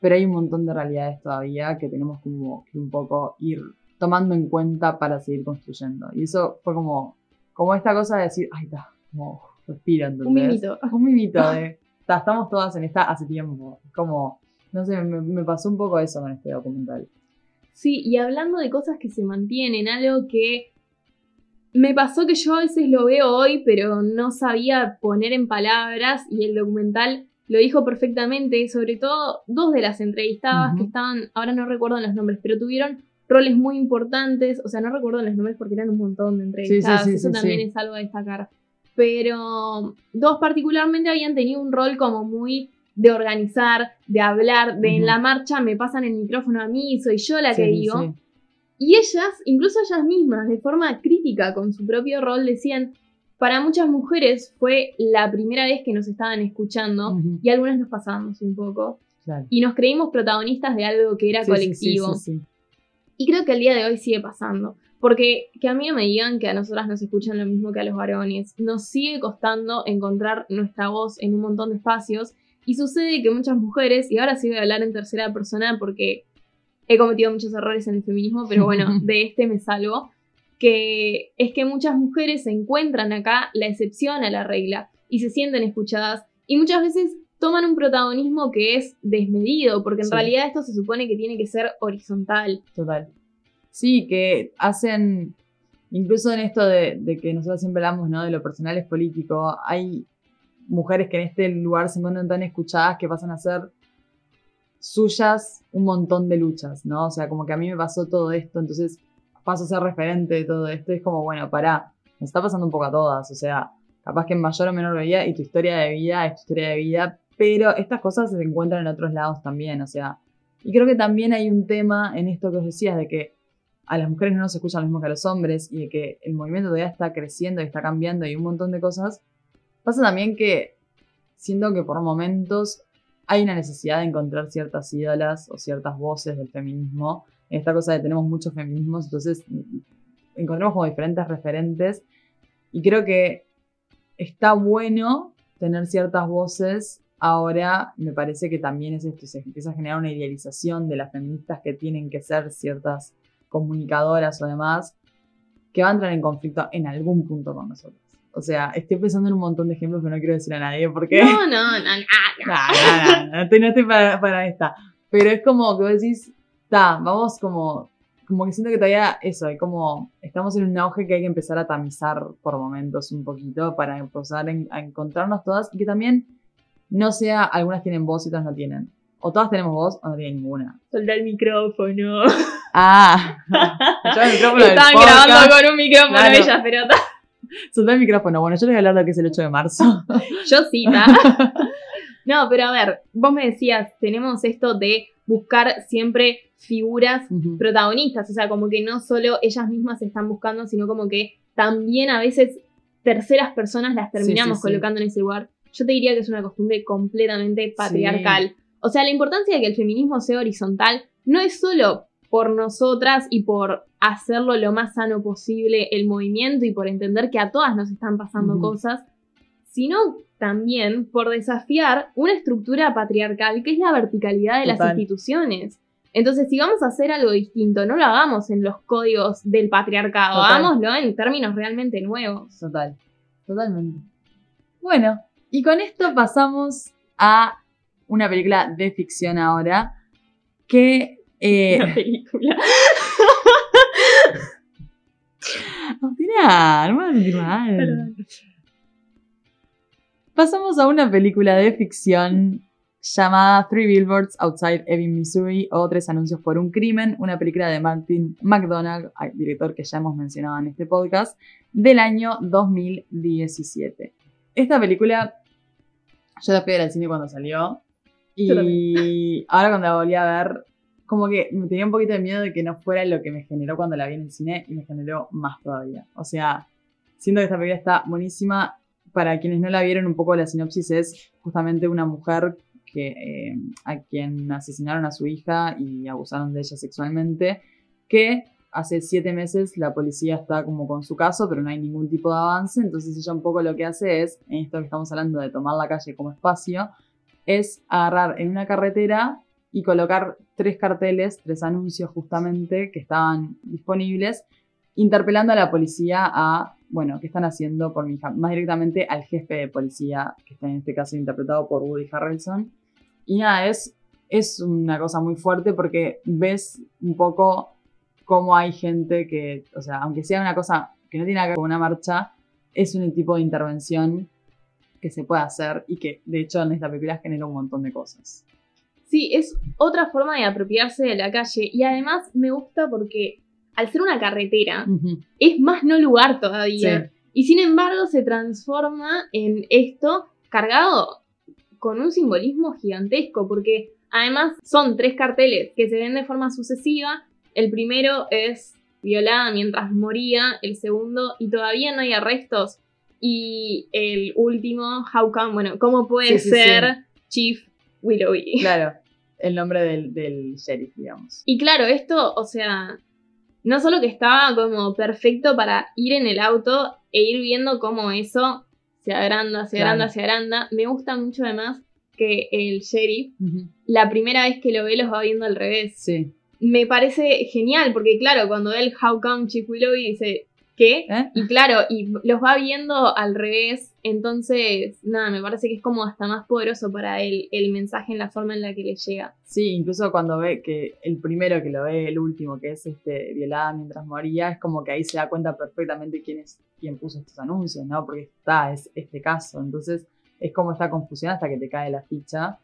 pero hay un montón de realidades todavía que tenemos como que un poco ir tomando en cuenta para seguir construyendo. Y eso fue como, como esta cosa de decir, ay, está, como respiro, ¿entendés? Un mimito. Un mimito de, "Ta, estamos todas en esta hace tiempo. Como, no sé, me, me pasó un poco eso con este documental. Sí, y hablando de cosas que se mantienen, algo que me pasó que yo a veces lo veo hoy, pero no sabía poner en palabras, y el documental lo dijo perfectamente, sobre todo dos de las entrevistadas que estaban, ahora no recuerdo los nombres, pero tuvieron roles muy importantes, o sea, no recuerdo los nombres porque eran un montón de entrevistadas, sí, eso sí, también sí. es algo a destacar. Pero dos particularmente habían tenido un rol como muy de organizar, de hablar, de en la marcha me pasan el micrófono a mí, soy yo la que Sí, sí, digo. Y ellas, incluso ellas mismas, de forma crítica con su propio rol, decían, para muchas mujeres fue la primera vez que nos estaban escuchando y algunas nos pasábamos un poco Claro. y nos creímos protagonistas de algo que era Sí, colectivo. sí, sí. Y creo que al día de hoy sigue pasando. Porque que a mí no me digan que a nosotras nos escuchan lo mismo que a los varones. Nos sigue costando encontrar nuestra voz en un montón de espacios. Y sucede que muchas mujeres, y ahora sí voy a hablar en tercera persona porque he cometido muchos errores en el feminismo, pero bueno, de este me salvo. Que es que muchas mujeres encuentran acá la excepción a la regla y se sienten escuchadas. Y muchas veces toman un protagonismo que es desmedido, porque en Sí. realidad esto se supone que tiene que ser horizontal. Total. Sí, que hacen, incluso en esto de, de que nosotros siempre hablamos, ¿no? De lo personal es político, hay mujeres que en este lugar se encuentran tan escuchadas que pasan a ser suyas un montón de luchas, ¿no? O sea, como que a mí me pasó todo esto, entonces paso a ser referente de todo esto, es como, bueno, pará, nos está pasando un poco a todas, o sea, capaz que en mayor o menor medida, y tu historia de vida es tu historia de vida, pero estas cosas se encuentran en otros lados también, o sea, y creo que también hay un tema en esto que os decías, de que a las mujeres no nos escuchan lo mismo que a los hombres, y de que el movimiento todavía está creciendo y está cambiando y un montón de cosas, pasa también que siento que por momentos hay una necesidad de encontrar ciertas ídolas o ciertas voces del feminismo. En esta cosa de tenemos muchos feminismos, entonces mm, encontramos como diferentes referentes. Y creo que está bueno tener ciertas voces. Ahora me parece que también es esto, se empieza a generar una idealización de las feministas que tienen que ser ciertas comunicadoras o demás, que va a entrar en conflicto en algún punto con nosotros. O sea, estoy pensando en un montón de ejemplos, pero no quiero decir a nadie porque... No, no, no, no. No, no, no, no estoy, para, para esta. Pero es como que vos decís, está, vamos como, como que siento que todavía eso, hay como, estamos en un auge que hay que empezar a tamizar por momentos un poquito para empezar a encontrarnos todas y que también no sea, algunas tienen voz y otras no tienen. O todas tenemos voz o no tienen ninguna. Soltá el micrófono. Ah, Escuchá el micrófono Estaban grabando con un micrófono Claro. ellas, pero ta- Soltá el micrófono. Bueno, yo les voy a hablar de lo que es el 8 de marzo. yo sí, ta. No, pero a ver, vos me decías, tenemos esto de buscar siempre figuras protagonistas, o sea, como que no solo ellas mismas se están buscando, sino como que también a veces terceras personas las terminamos sí, sí. colocando en ese lugar. Yo te diría que es una costumbre completamente patriarcal. O sea, la importancia de que el feminismo sea horizontal no es solo por nosotras y por hacerlo lo más sano posible el movimiento y por entender que a todas nos están pasando cosas, sino también por desafiar una estructura patriarcal que es la verticalidad de las instituciones. Entonces, si vamos a hacer algo distinto, no lo hagamos en los códigos del patriarcado, Total. hagámoslo en términos realmente nuevos. Total, totalmente. Bueno, y con esto pasamos a una película de ficción ahora que... Eh, La película. No me vas a sentir mal. Perdón. Pasamos a una película de ficción llamada Three Billboards Outside Ebbing, Missouri o Tres Anuncios por un Crimen, una película de Martin McDonagh, director que ya hemos mencionado en este podcast, del año 2017. Esta película yo la fui al cine cuando salió y ahora cuando la volví a ver, como que me tenía un poquito de miedo de que no fuera lo que me generó cuando la vi en el cine y me generó más todavía. O sea, siento que esta película está buenísima. Para quienes no la vieron, un poco la sinopsis es justamente una mujer que, eh, a quien asesinaron a su hija y abusaron de ella sexualmente, que hace siete meses la policía está como con su caso, pero no hay ningún tipo de avance, entonces ella un poco lo que hace es, en esto que estamos hablando de tomar la calle como espacio, es agarrar en una carretera y colocar tres carteles, tres anuncios justamente que estaban disponibles, interpelando a la policía a, bueno, ¿qué están haciendo por mi hija? Más directamente al jefe de policía, que está en este caso interpretado por Woody Harrelson, y nada, es, es una cosa muy fuerte porque ves un poco cómo hay gente que, o sea, aunque sea una cosa que no tiene nada que ver con una marcha, es un tipo de intervención que se puede hacer y que de hecho en esta película genera un montón de cosas. Sí, es otra forma de apropiarse de la calle y además me gusta porque al ser una carretera es más no lugar todavía. Y sin embargo se transforma en esto cargado con un simbolismo gigantesco, porque además son tres carteles que se ven de forma sucesiva. El primero es violada mientras moría, el segundo, y todavía no hay arrestos. Y el último, how come, bueno, ¿cómo puede ser Chief Willoughby? Claro, el nombre del, del sheriff, digamos. Y claro, esto, o sea, no solo que estaba como perfecto para ir en el auto e ir viendo cómo eso se agranda, se agranda, se agranda. Me gusta mucho además que el sheriff, la primera vez que lo ve, los va viendo al revés. Sí. Me parece genial, porque claro, cuando ve el How Come Chief Willoughby dice, ¿qué? ¿Eh? Y claro, y los va viendo al revés, entonces, nada, me parece que es como hasta más poderoso para él el mensaje en la forma en la que le llega. Sí, incluso cuando ve que el primero que lo ve, el último, que es este violada mientras moría, es como que ahí se da cuenta perfectamente quién es quién puso estos anuncios, ¿no? Porque está, es este caso. Entonces, es como esta confusión hasta que te cae la ficha.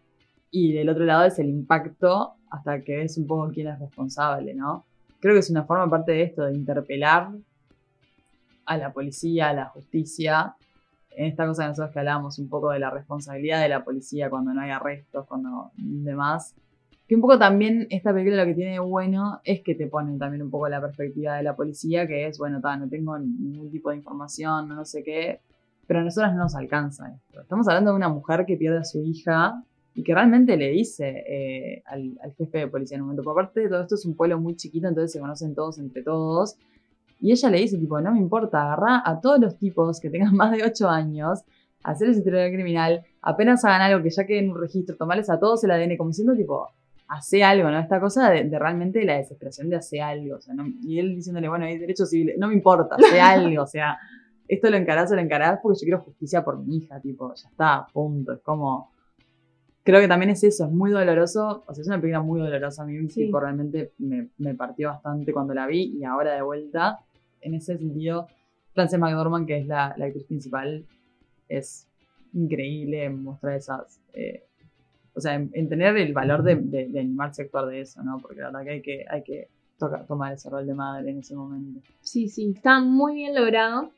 Y del otro lado es el impacto hasta que ves un poco quién es responsable, ¿no? Creo que es una forma, aparte de esto, de interpelar a la policía, a la justicia, en esta cosa que nosotros que hablábamos un poco de la responsabilidad de la policía cuando no hay arrestos, cuando demás. Que un poco también esta película lo que tiene bueno es que te ponen también un poco la perspectiva de la policía, que es, bueno, ta, no tengo ningún tipo de información, no sé qué, pero a nosotras no nos alcanza esto. Estamos hablando de una mujer que pierde a su hija y que realmente le dice eh, al, al, jefe de policía en un momento, por parte de todo esto es un pueblo muy chiquito, entonces se conocen todos entre todos, y ella le dice, tipo, no me importa, agarra a todos los tipos que tengan más de 8 años, hacer ese historial criminal, apenas hagan algo que ya quede en un registro, tomarles a todos el ADN, como diciendo, tipo, hace algo, ¿no? Esta cosa de, realmente la desesperación de hacer algo, o sea, ¿no? y él diciéndole, bueno, hay derecho civil, no me importa, hace algo, o sea, esto lo encarás o lo encarás porque yo quiero justicia por mi hija, tipo, ya está, punto, es como... Creo que también es eso, es muy doloroso, o sea, es una película muy dolorosa, a mí sí. realmente me, me partió bastante cuando la vi y ahora de vuelta en ese sentido, Frances McDormand, que es la, actriz principal, es increíble mostrar esas. Eh, o sea, en, en, tener el valor de, animarse a actuar de eso, ¿no? Porque la verdad que hay que, hay que tomar ese rol de madre en ese momento. Sí, sí, está muy bien logrado.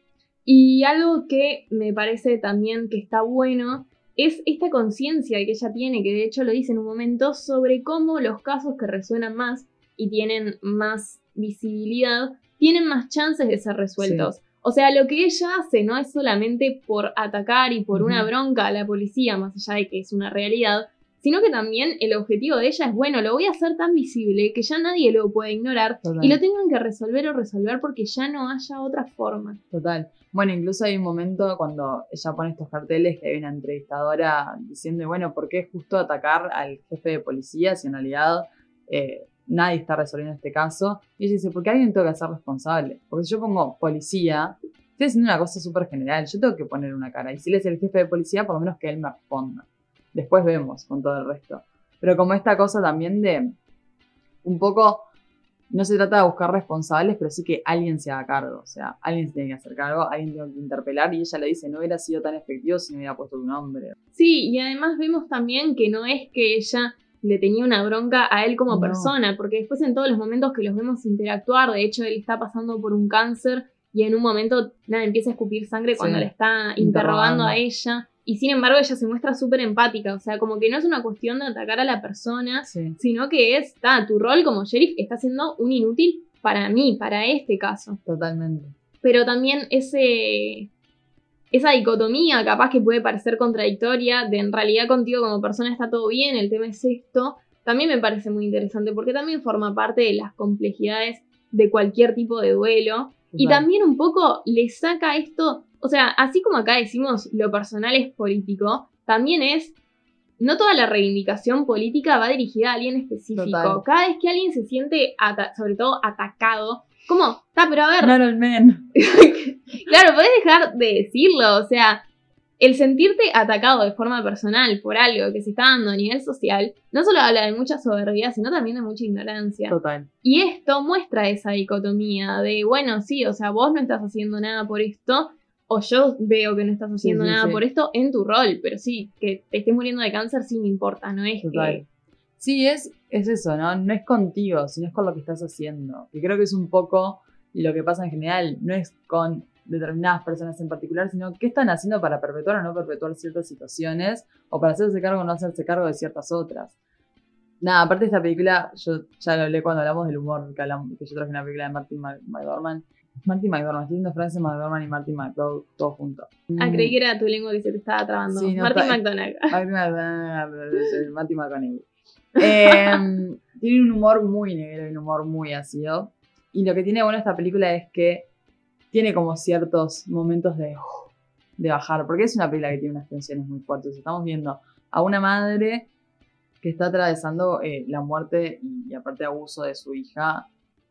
Y algo que me parece también que está bueno es esta conciencia que ella tiene, que de hecho lo dice en un momento, sobre cómo los casos que resuenan más y tienen más visibilidad tienen más chances de ser resueltos. Sí. O sea, lo que ella hace no es solamente por atacar y por uh -huh. una bronca a la policía, más allá de que es una realidad, sino que también el objetivo de ella es, bueno, lo voy a hacer tan visible que ya nadie lo puede ignorar Total. y lo tengan que resolver o resolver porque ya no haya otra forma. Total. Bueno, incluso hay un momento cuando ella pone estos carteles que hay una entrevistadora diciendo, bueno, ¿por qué justo atacar al jefe de policía si en realidad eh, nadie está resolviendo este caso. Y ella dice, porque alguien tengo que ser responsable. Porque si yo pongo policía, estoy haciendo una cosa súper general, yo tengo que poner una cara. Y si él es el jefe de policía, por lo menos que él me responda. Después vemos con todo el resto. Pero como esta cosa también de un poco no se trata de buscar responsables, pero sí que alguien se haga cargo. O sea, alguien se tiene que hacer cargo, alguien tiene que interpelar. Y ella le dice, no hubiera sido tan efectivo si no hubiera puesto tu nombre. Sí, y además vemos también que no es que ella le tenía una bronca a él como No. persona, porque después en todos los momentos que los vemos interactuar, de hecho él está pasando por un cáncer y en un momento nada, empieza a escupir sangre cuando Sí, le está interrogando interrogando. a ella. Y sin embargo ella se muestra súper empática, o sea, como que no es una cuestión de atacar a la persona, Sí, sino que es, ta, tu rol como sheriff está siendo un inútil para mí, para este caso. totalmente. Pero también ese, esa dicotomía capaz que puede parecer contradictoria de en realidad contigo como persona está todo bien, el tema es esto, también me parece muy interesante porque también forma parte de las complejidades de cualquier tipo de duelo. Y también un poco le saca esto, o sea, así como acá decimos lo personal es político, también es, no toda la reivindicación política va dirigida a alguien específico. Total. Cada vez que alguien se siente, sobre todo, atacado, como, está, pero a ver, Not all men. claro, podés dejar de decirlo, o sea, el sentirte atacado de forma personal por algo que se está dando a nivel social, no solo habla de mucha soberbia, sino también de mucha ignorancia. Total. Y esto muestra esa dicotomía de, bueno, sí, o sea, vos no estás haciendo nada por esto, o yo veo que no estás haciendo sí, nada sí. por esto en tu rol, pero sí, que te estés muriendo de cáncer sí me importa, no es Total. que... Sí, es, es eso, ¿no? No es contigo, sino es con lo que estás haciendo. Y creo que es un poco lo que pasa en general. No es con determinadas personas en particular, sino qué están haciendo para perpetuar o no perpetuar ciertas situaciones, o para hacerse cargo o no hacerse cargo de ciertas otras. Nada, aparte de esta película, yo ya lo hablé cuando hablamos del humor, que, hablamos, que yo traje una película de Martin Mc- McDormand. Martin McDormand, estoy diciendo Francis McDormand y Martin McDowell todos juntos. Ah, creí que era tu lengua que se te estaba trabando. Sí, no, Martin McDonagh. Martin McDonagh, McConaughey. Eh, tiene un humor muy negro y un humor muy ácido. Y lo que tiene bueno esta película es que tiene como ciertos momentos de, de bajar, porque es una película que tiene unas tensiones muy fuertes. Estamos viendo a una madre que está atravesando eh, la muerte y aparte abuso de su hija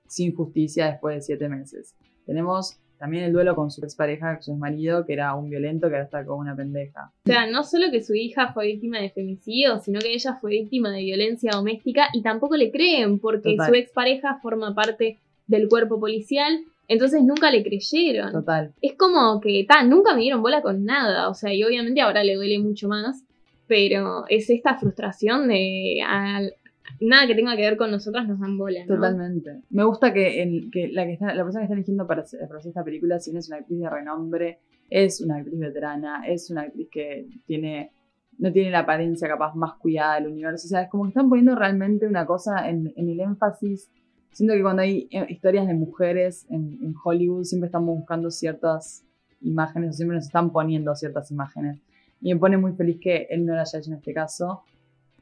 sin justicia después de siete meses. Tenemos también el duelo con su expareja, su exmarido, que era un violento que ahora está con una pendeja. O sea, no solo que su hija fue víctima de femicidio, sino que ella fue víctima de violencia doméstica y tampoco le creen porque Total. su expareja forma parte del cuerpo policial, entonces nunca le creyeron. Total. Es como que, ta, nunca me dieron bola con nada, o sea, y obviamente ahora le duele mucho más, pero es esta frustración de al- nada que tenga que ver con nosotras nos dan bola, ¿no? Totalmente. Me gusta que, que, la, que está, la persona que está eligiendo para para hacer esta película, si no es una actriz de renombre, es una actriz veterana, es una actriz que tiene no tiene la apariencia capaz más cuidada del universo. O sea, es como que están poniendo realmente una cosa en, en el énfasis. Siento que cuando hay eh, historias de mujeres en, en Hollywood siempre estamos buscando ciertas imágenes o siempre nos están poniendo ciertas imágenes. Y me pone muy feliz que él no lo haya hecho en este caso.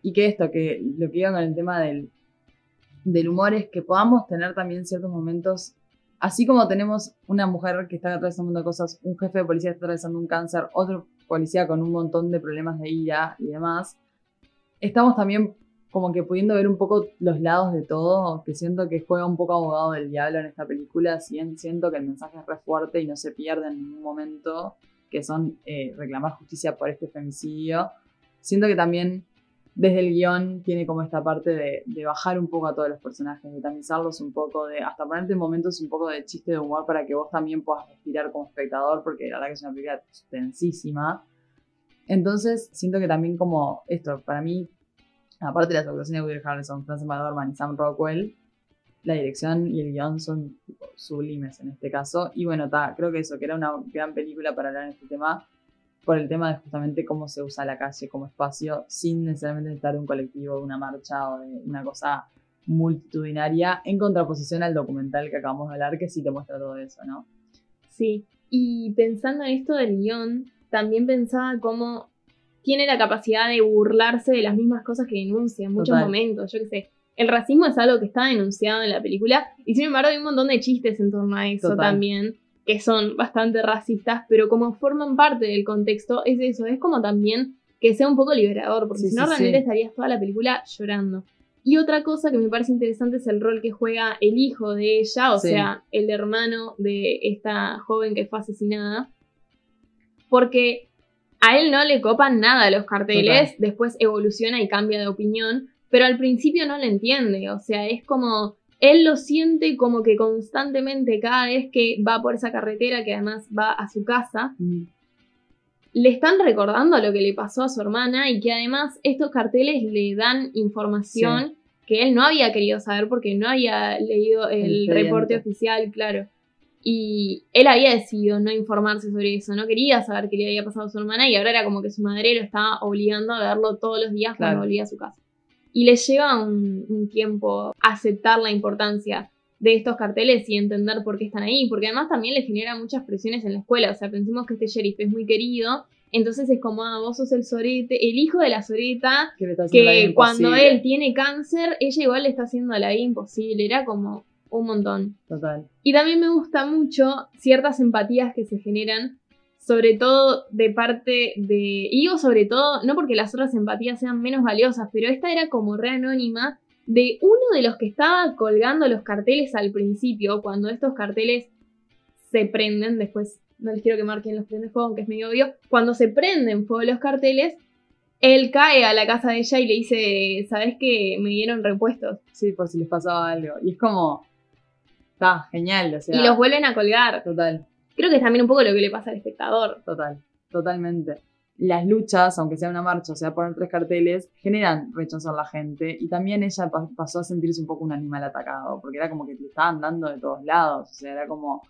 Y que esto, que lo que iba con el tema del, del humor es que podamos tener también ciertos momentos, así como tenemos una mujer que está atravesando cosas, un jefe de policía está atravesando un cáncer, otro policía con un montón de problemas de ira y demás, estamos también como que pudiendo ver un poco los lados de todo, que siento que juega un poco abogado del diablo en esta película, siento que el mensaje es re fuerte y no se pierde en ningún momento, que son eh, reclamar justicia por este femicidio, siento que también desde el guion tiene como esta parte de, bajar un poco a todos los personajes, de tamizarlos un poco, de hasta ponerte en momentos un poco de chiste de humor para que vos también puedas respirar como espectador, porque la verdad que es una película tensísima. Entonces, siento que también como esto, para mí, aparte de las actuaciones de Woody Harrelson, Frances McDormand y Sam Rockwell, la dirección y el guion son tipo, sublimes en este caso. Y bueno, ta, creo que eso, que era una gran película para hablar en este tema, por el tema de justamente cómo se usa la calle como espacio sin necesariamente estar de un colectivo, de una marcha o de una cosa multitudinaria, en contraposición al documental que acabamos de hablar, que sí te muestra todo eso, ¿no? Sí, y pensando en esto del guion, también pensaba cómo tiene la capacidad de burlarse de las mismas cosas que denuncia en muchos Total. momentos, yo qué sé. El racismo es algo que está denunciado en la película y sin embargo hay un montón de chistes en torno a eso Total. también que son bastante racistas, pero como forman parte del contexto, es eso, es como también que sea un poco liberador, porque Sí, si no sí, realmente sí. estarías toda la película llorando. Y otra cosa que me parece interesante es el rol que juega el hijo de ella, o sea, el hermano de esta joven que fue asesinada, porque a él no le copan nada los carteles, después evoluciona y cambia de opinión, pero al principio no lo entiende, o sea, es como él lo siente como que constantemente cada vez que va por esa carretera, que además va a su casa, Mm. le están recordando lo que le pasó a su hermana y que además estos carteles le dan información que él no había querido saber porque no había leído el, reporte oficial, claro. Y él había decidido no informarse sobre eso, no quería saber qué le había pasado a su hermana y ahora era como que su madre lo estaba obligando a verlo todos los días cuando Claro. volvía a su casa. Y le lleva un, un tiempo aceptar la importancia de estos carteles y entender por qué están ahí, porque además también le genera muchas presiones en la escuela, o sea, pensemos que este sheriff es muy querido, entonces es como, ah, vos sos el sorete, el hijo de la soreta, Que que cuando él tiene cáncer, ella igual le está haciendo la vida imposible, era como un montón. Total. Y también me gusta mucho ciertas empatías que se generan, sobre todo de parte de. Y digo sobre todo, no porque las otras empatías sean menos valiosas, pero esta era como re anónima de uno de los que estaba colgando los carteles al principio, cuando estos carteles se prenden, después no les quiero que marquen los prende fuego, aunque es medio obvio, cuando se prenden fuego los carteles, él cae a la casa de ella y le dice, ¿sabes que me dieron repuestos? Sí, por si les pasaba algo. Y es como. Está genial, o sea. y los vuelven a colgar. Total. Creo que es también un poco lo que le pasa al espectador. Total, totalmente. Las luchas, aunque sea una marcha, o sea, poner tres carteles, generan rechazo en la gente. Y también ella pa- pasó a sentirse un poco un animal atacado, porque era como que le estaban dando de todos lados. O sea, era como,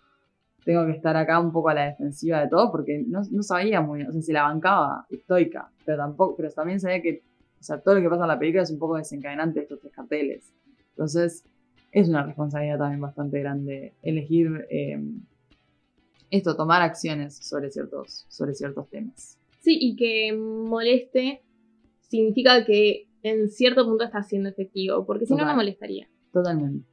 tengo que estar acá un poco a la defensiva de todo, porque no, no sabía muy bien, o sea, se la bancaba, estoica, pero tampoco, pero también sabía que, o sea, todo lo que pasa en la película es un poco desencadenante de estos tres carteles. Entonces, es una responsabilidad también bastante grande elegir eh, esto, tomar acciones sobre ciertos, sobre ciertos temas. Sí, y que moleste significa que en cierto punto está siendo efectivo, porque si no, no molestaría. Totalmente.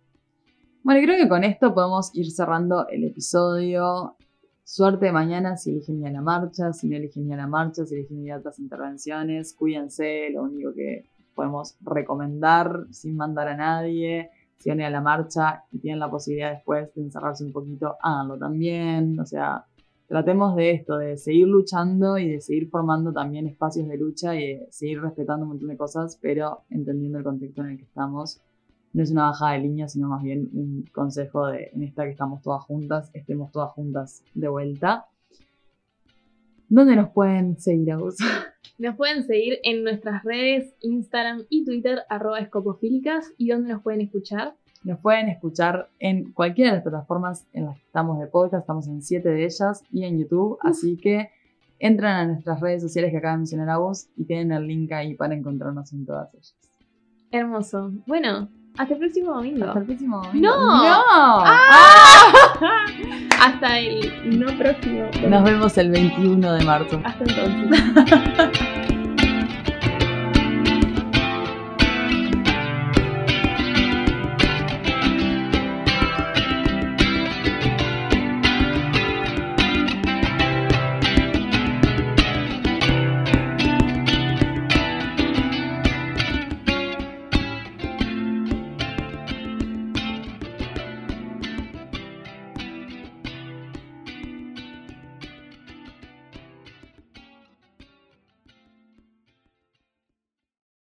Bueno, creo que con esto podemos ir cerrando el episodio. Suerte mañana si eligen ir a la marcha, si no eligen ir a la marcha, si eligen ir a otras intervenciones. Cuídense, lo único que podemos recomendar sin mandar a nadie. Si van a la marcha y tienen la posibilidad después de encerrarse un poquito, háganlo también. O sea, tratemos de esto, de seguir luchando y de seguir formando también espacios de lucha y de seguir respetando un montón de cosas, pero entendiendo el contexto en el que estamos no es una bajada de línea, sino más bien un consejo de en esta que estamos todas juntas, estemos todas juntas de vuelta. ¿Dónde nos pueden seguir a vos? Nos pueden seguir en nuestras redes Instagram y Twitter, arroba escopofílicas, y donde nos pueden escuchar. Nos pueden escuchar en cualquiera de las plataformas en las que estamos de podcast, estamos en siete de ellas y en YouTube, así que entran a nuestras redes sociales que acaba de mencionar a vos y tienen el link ahí para encontrarnos en todas ellas. Hermoso. Bueno, hasta el próximo domingo. Hasta el próximo domingo. ¡No! ¡No! ¡Ah! Hasta el no próximo. Nos vemos el 21 de marzo. Hasta entonces.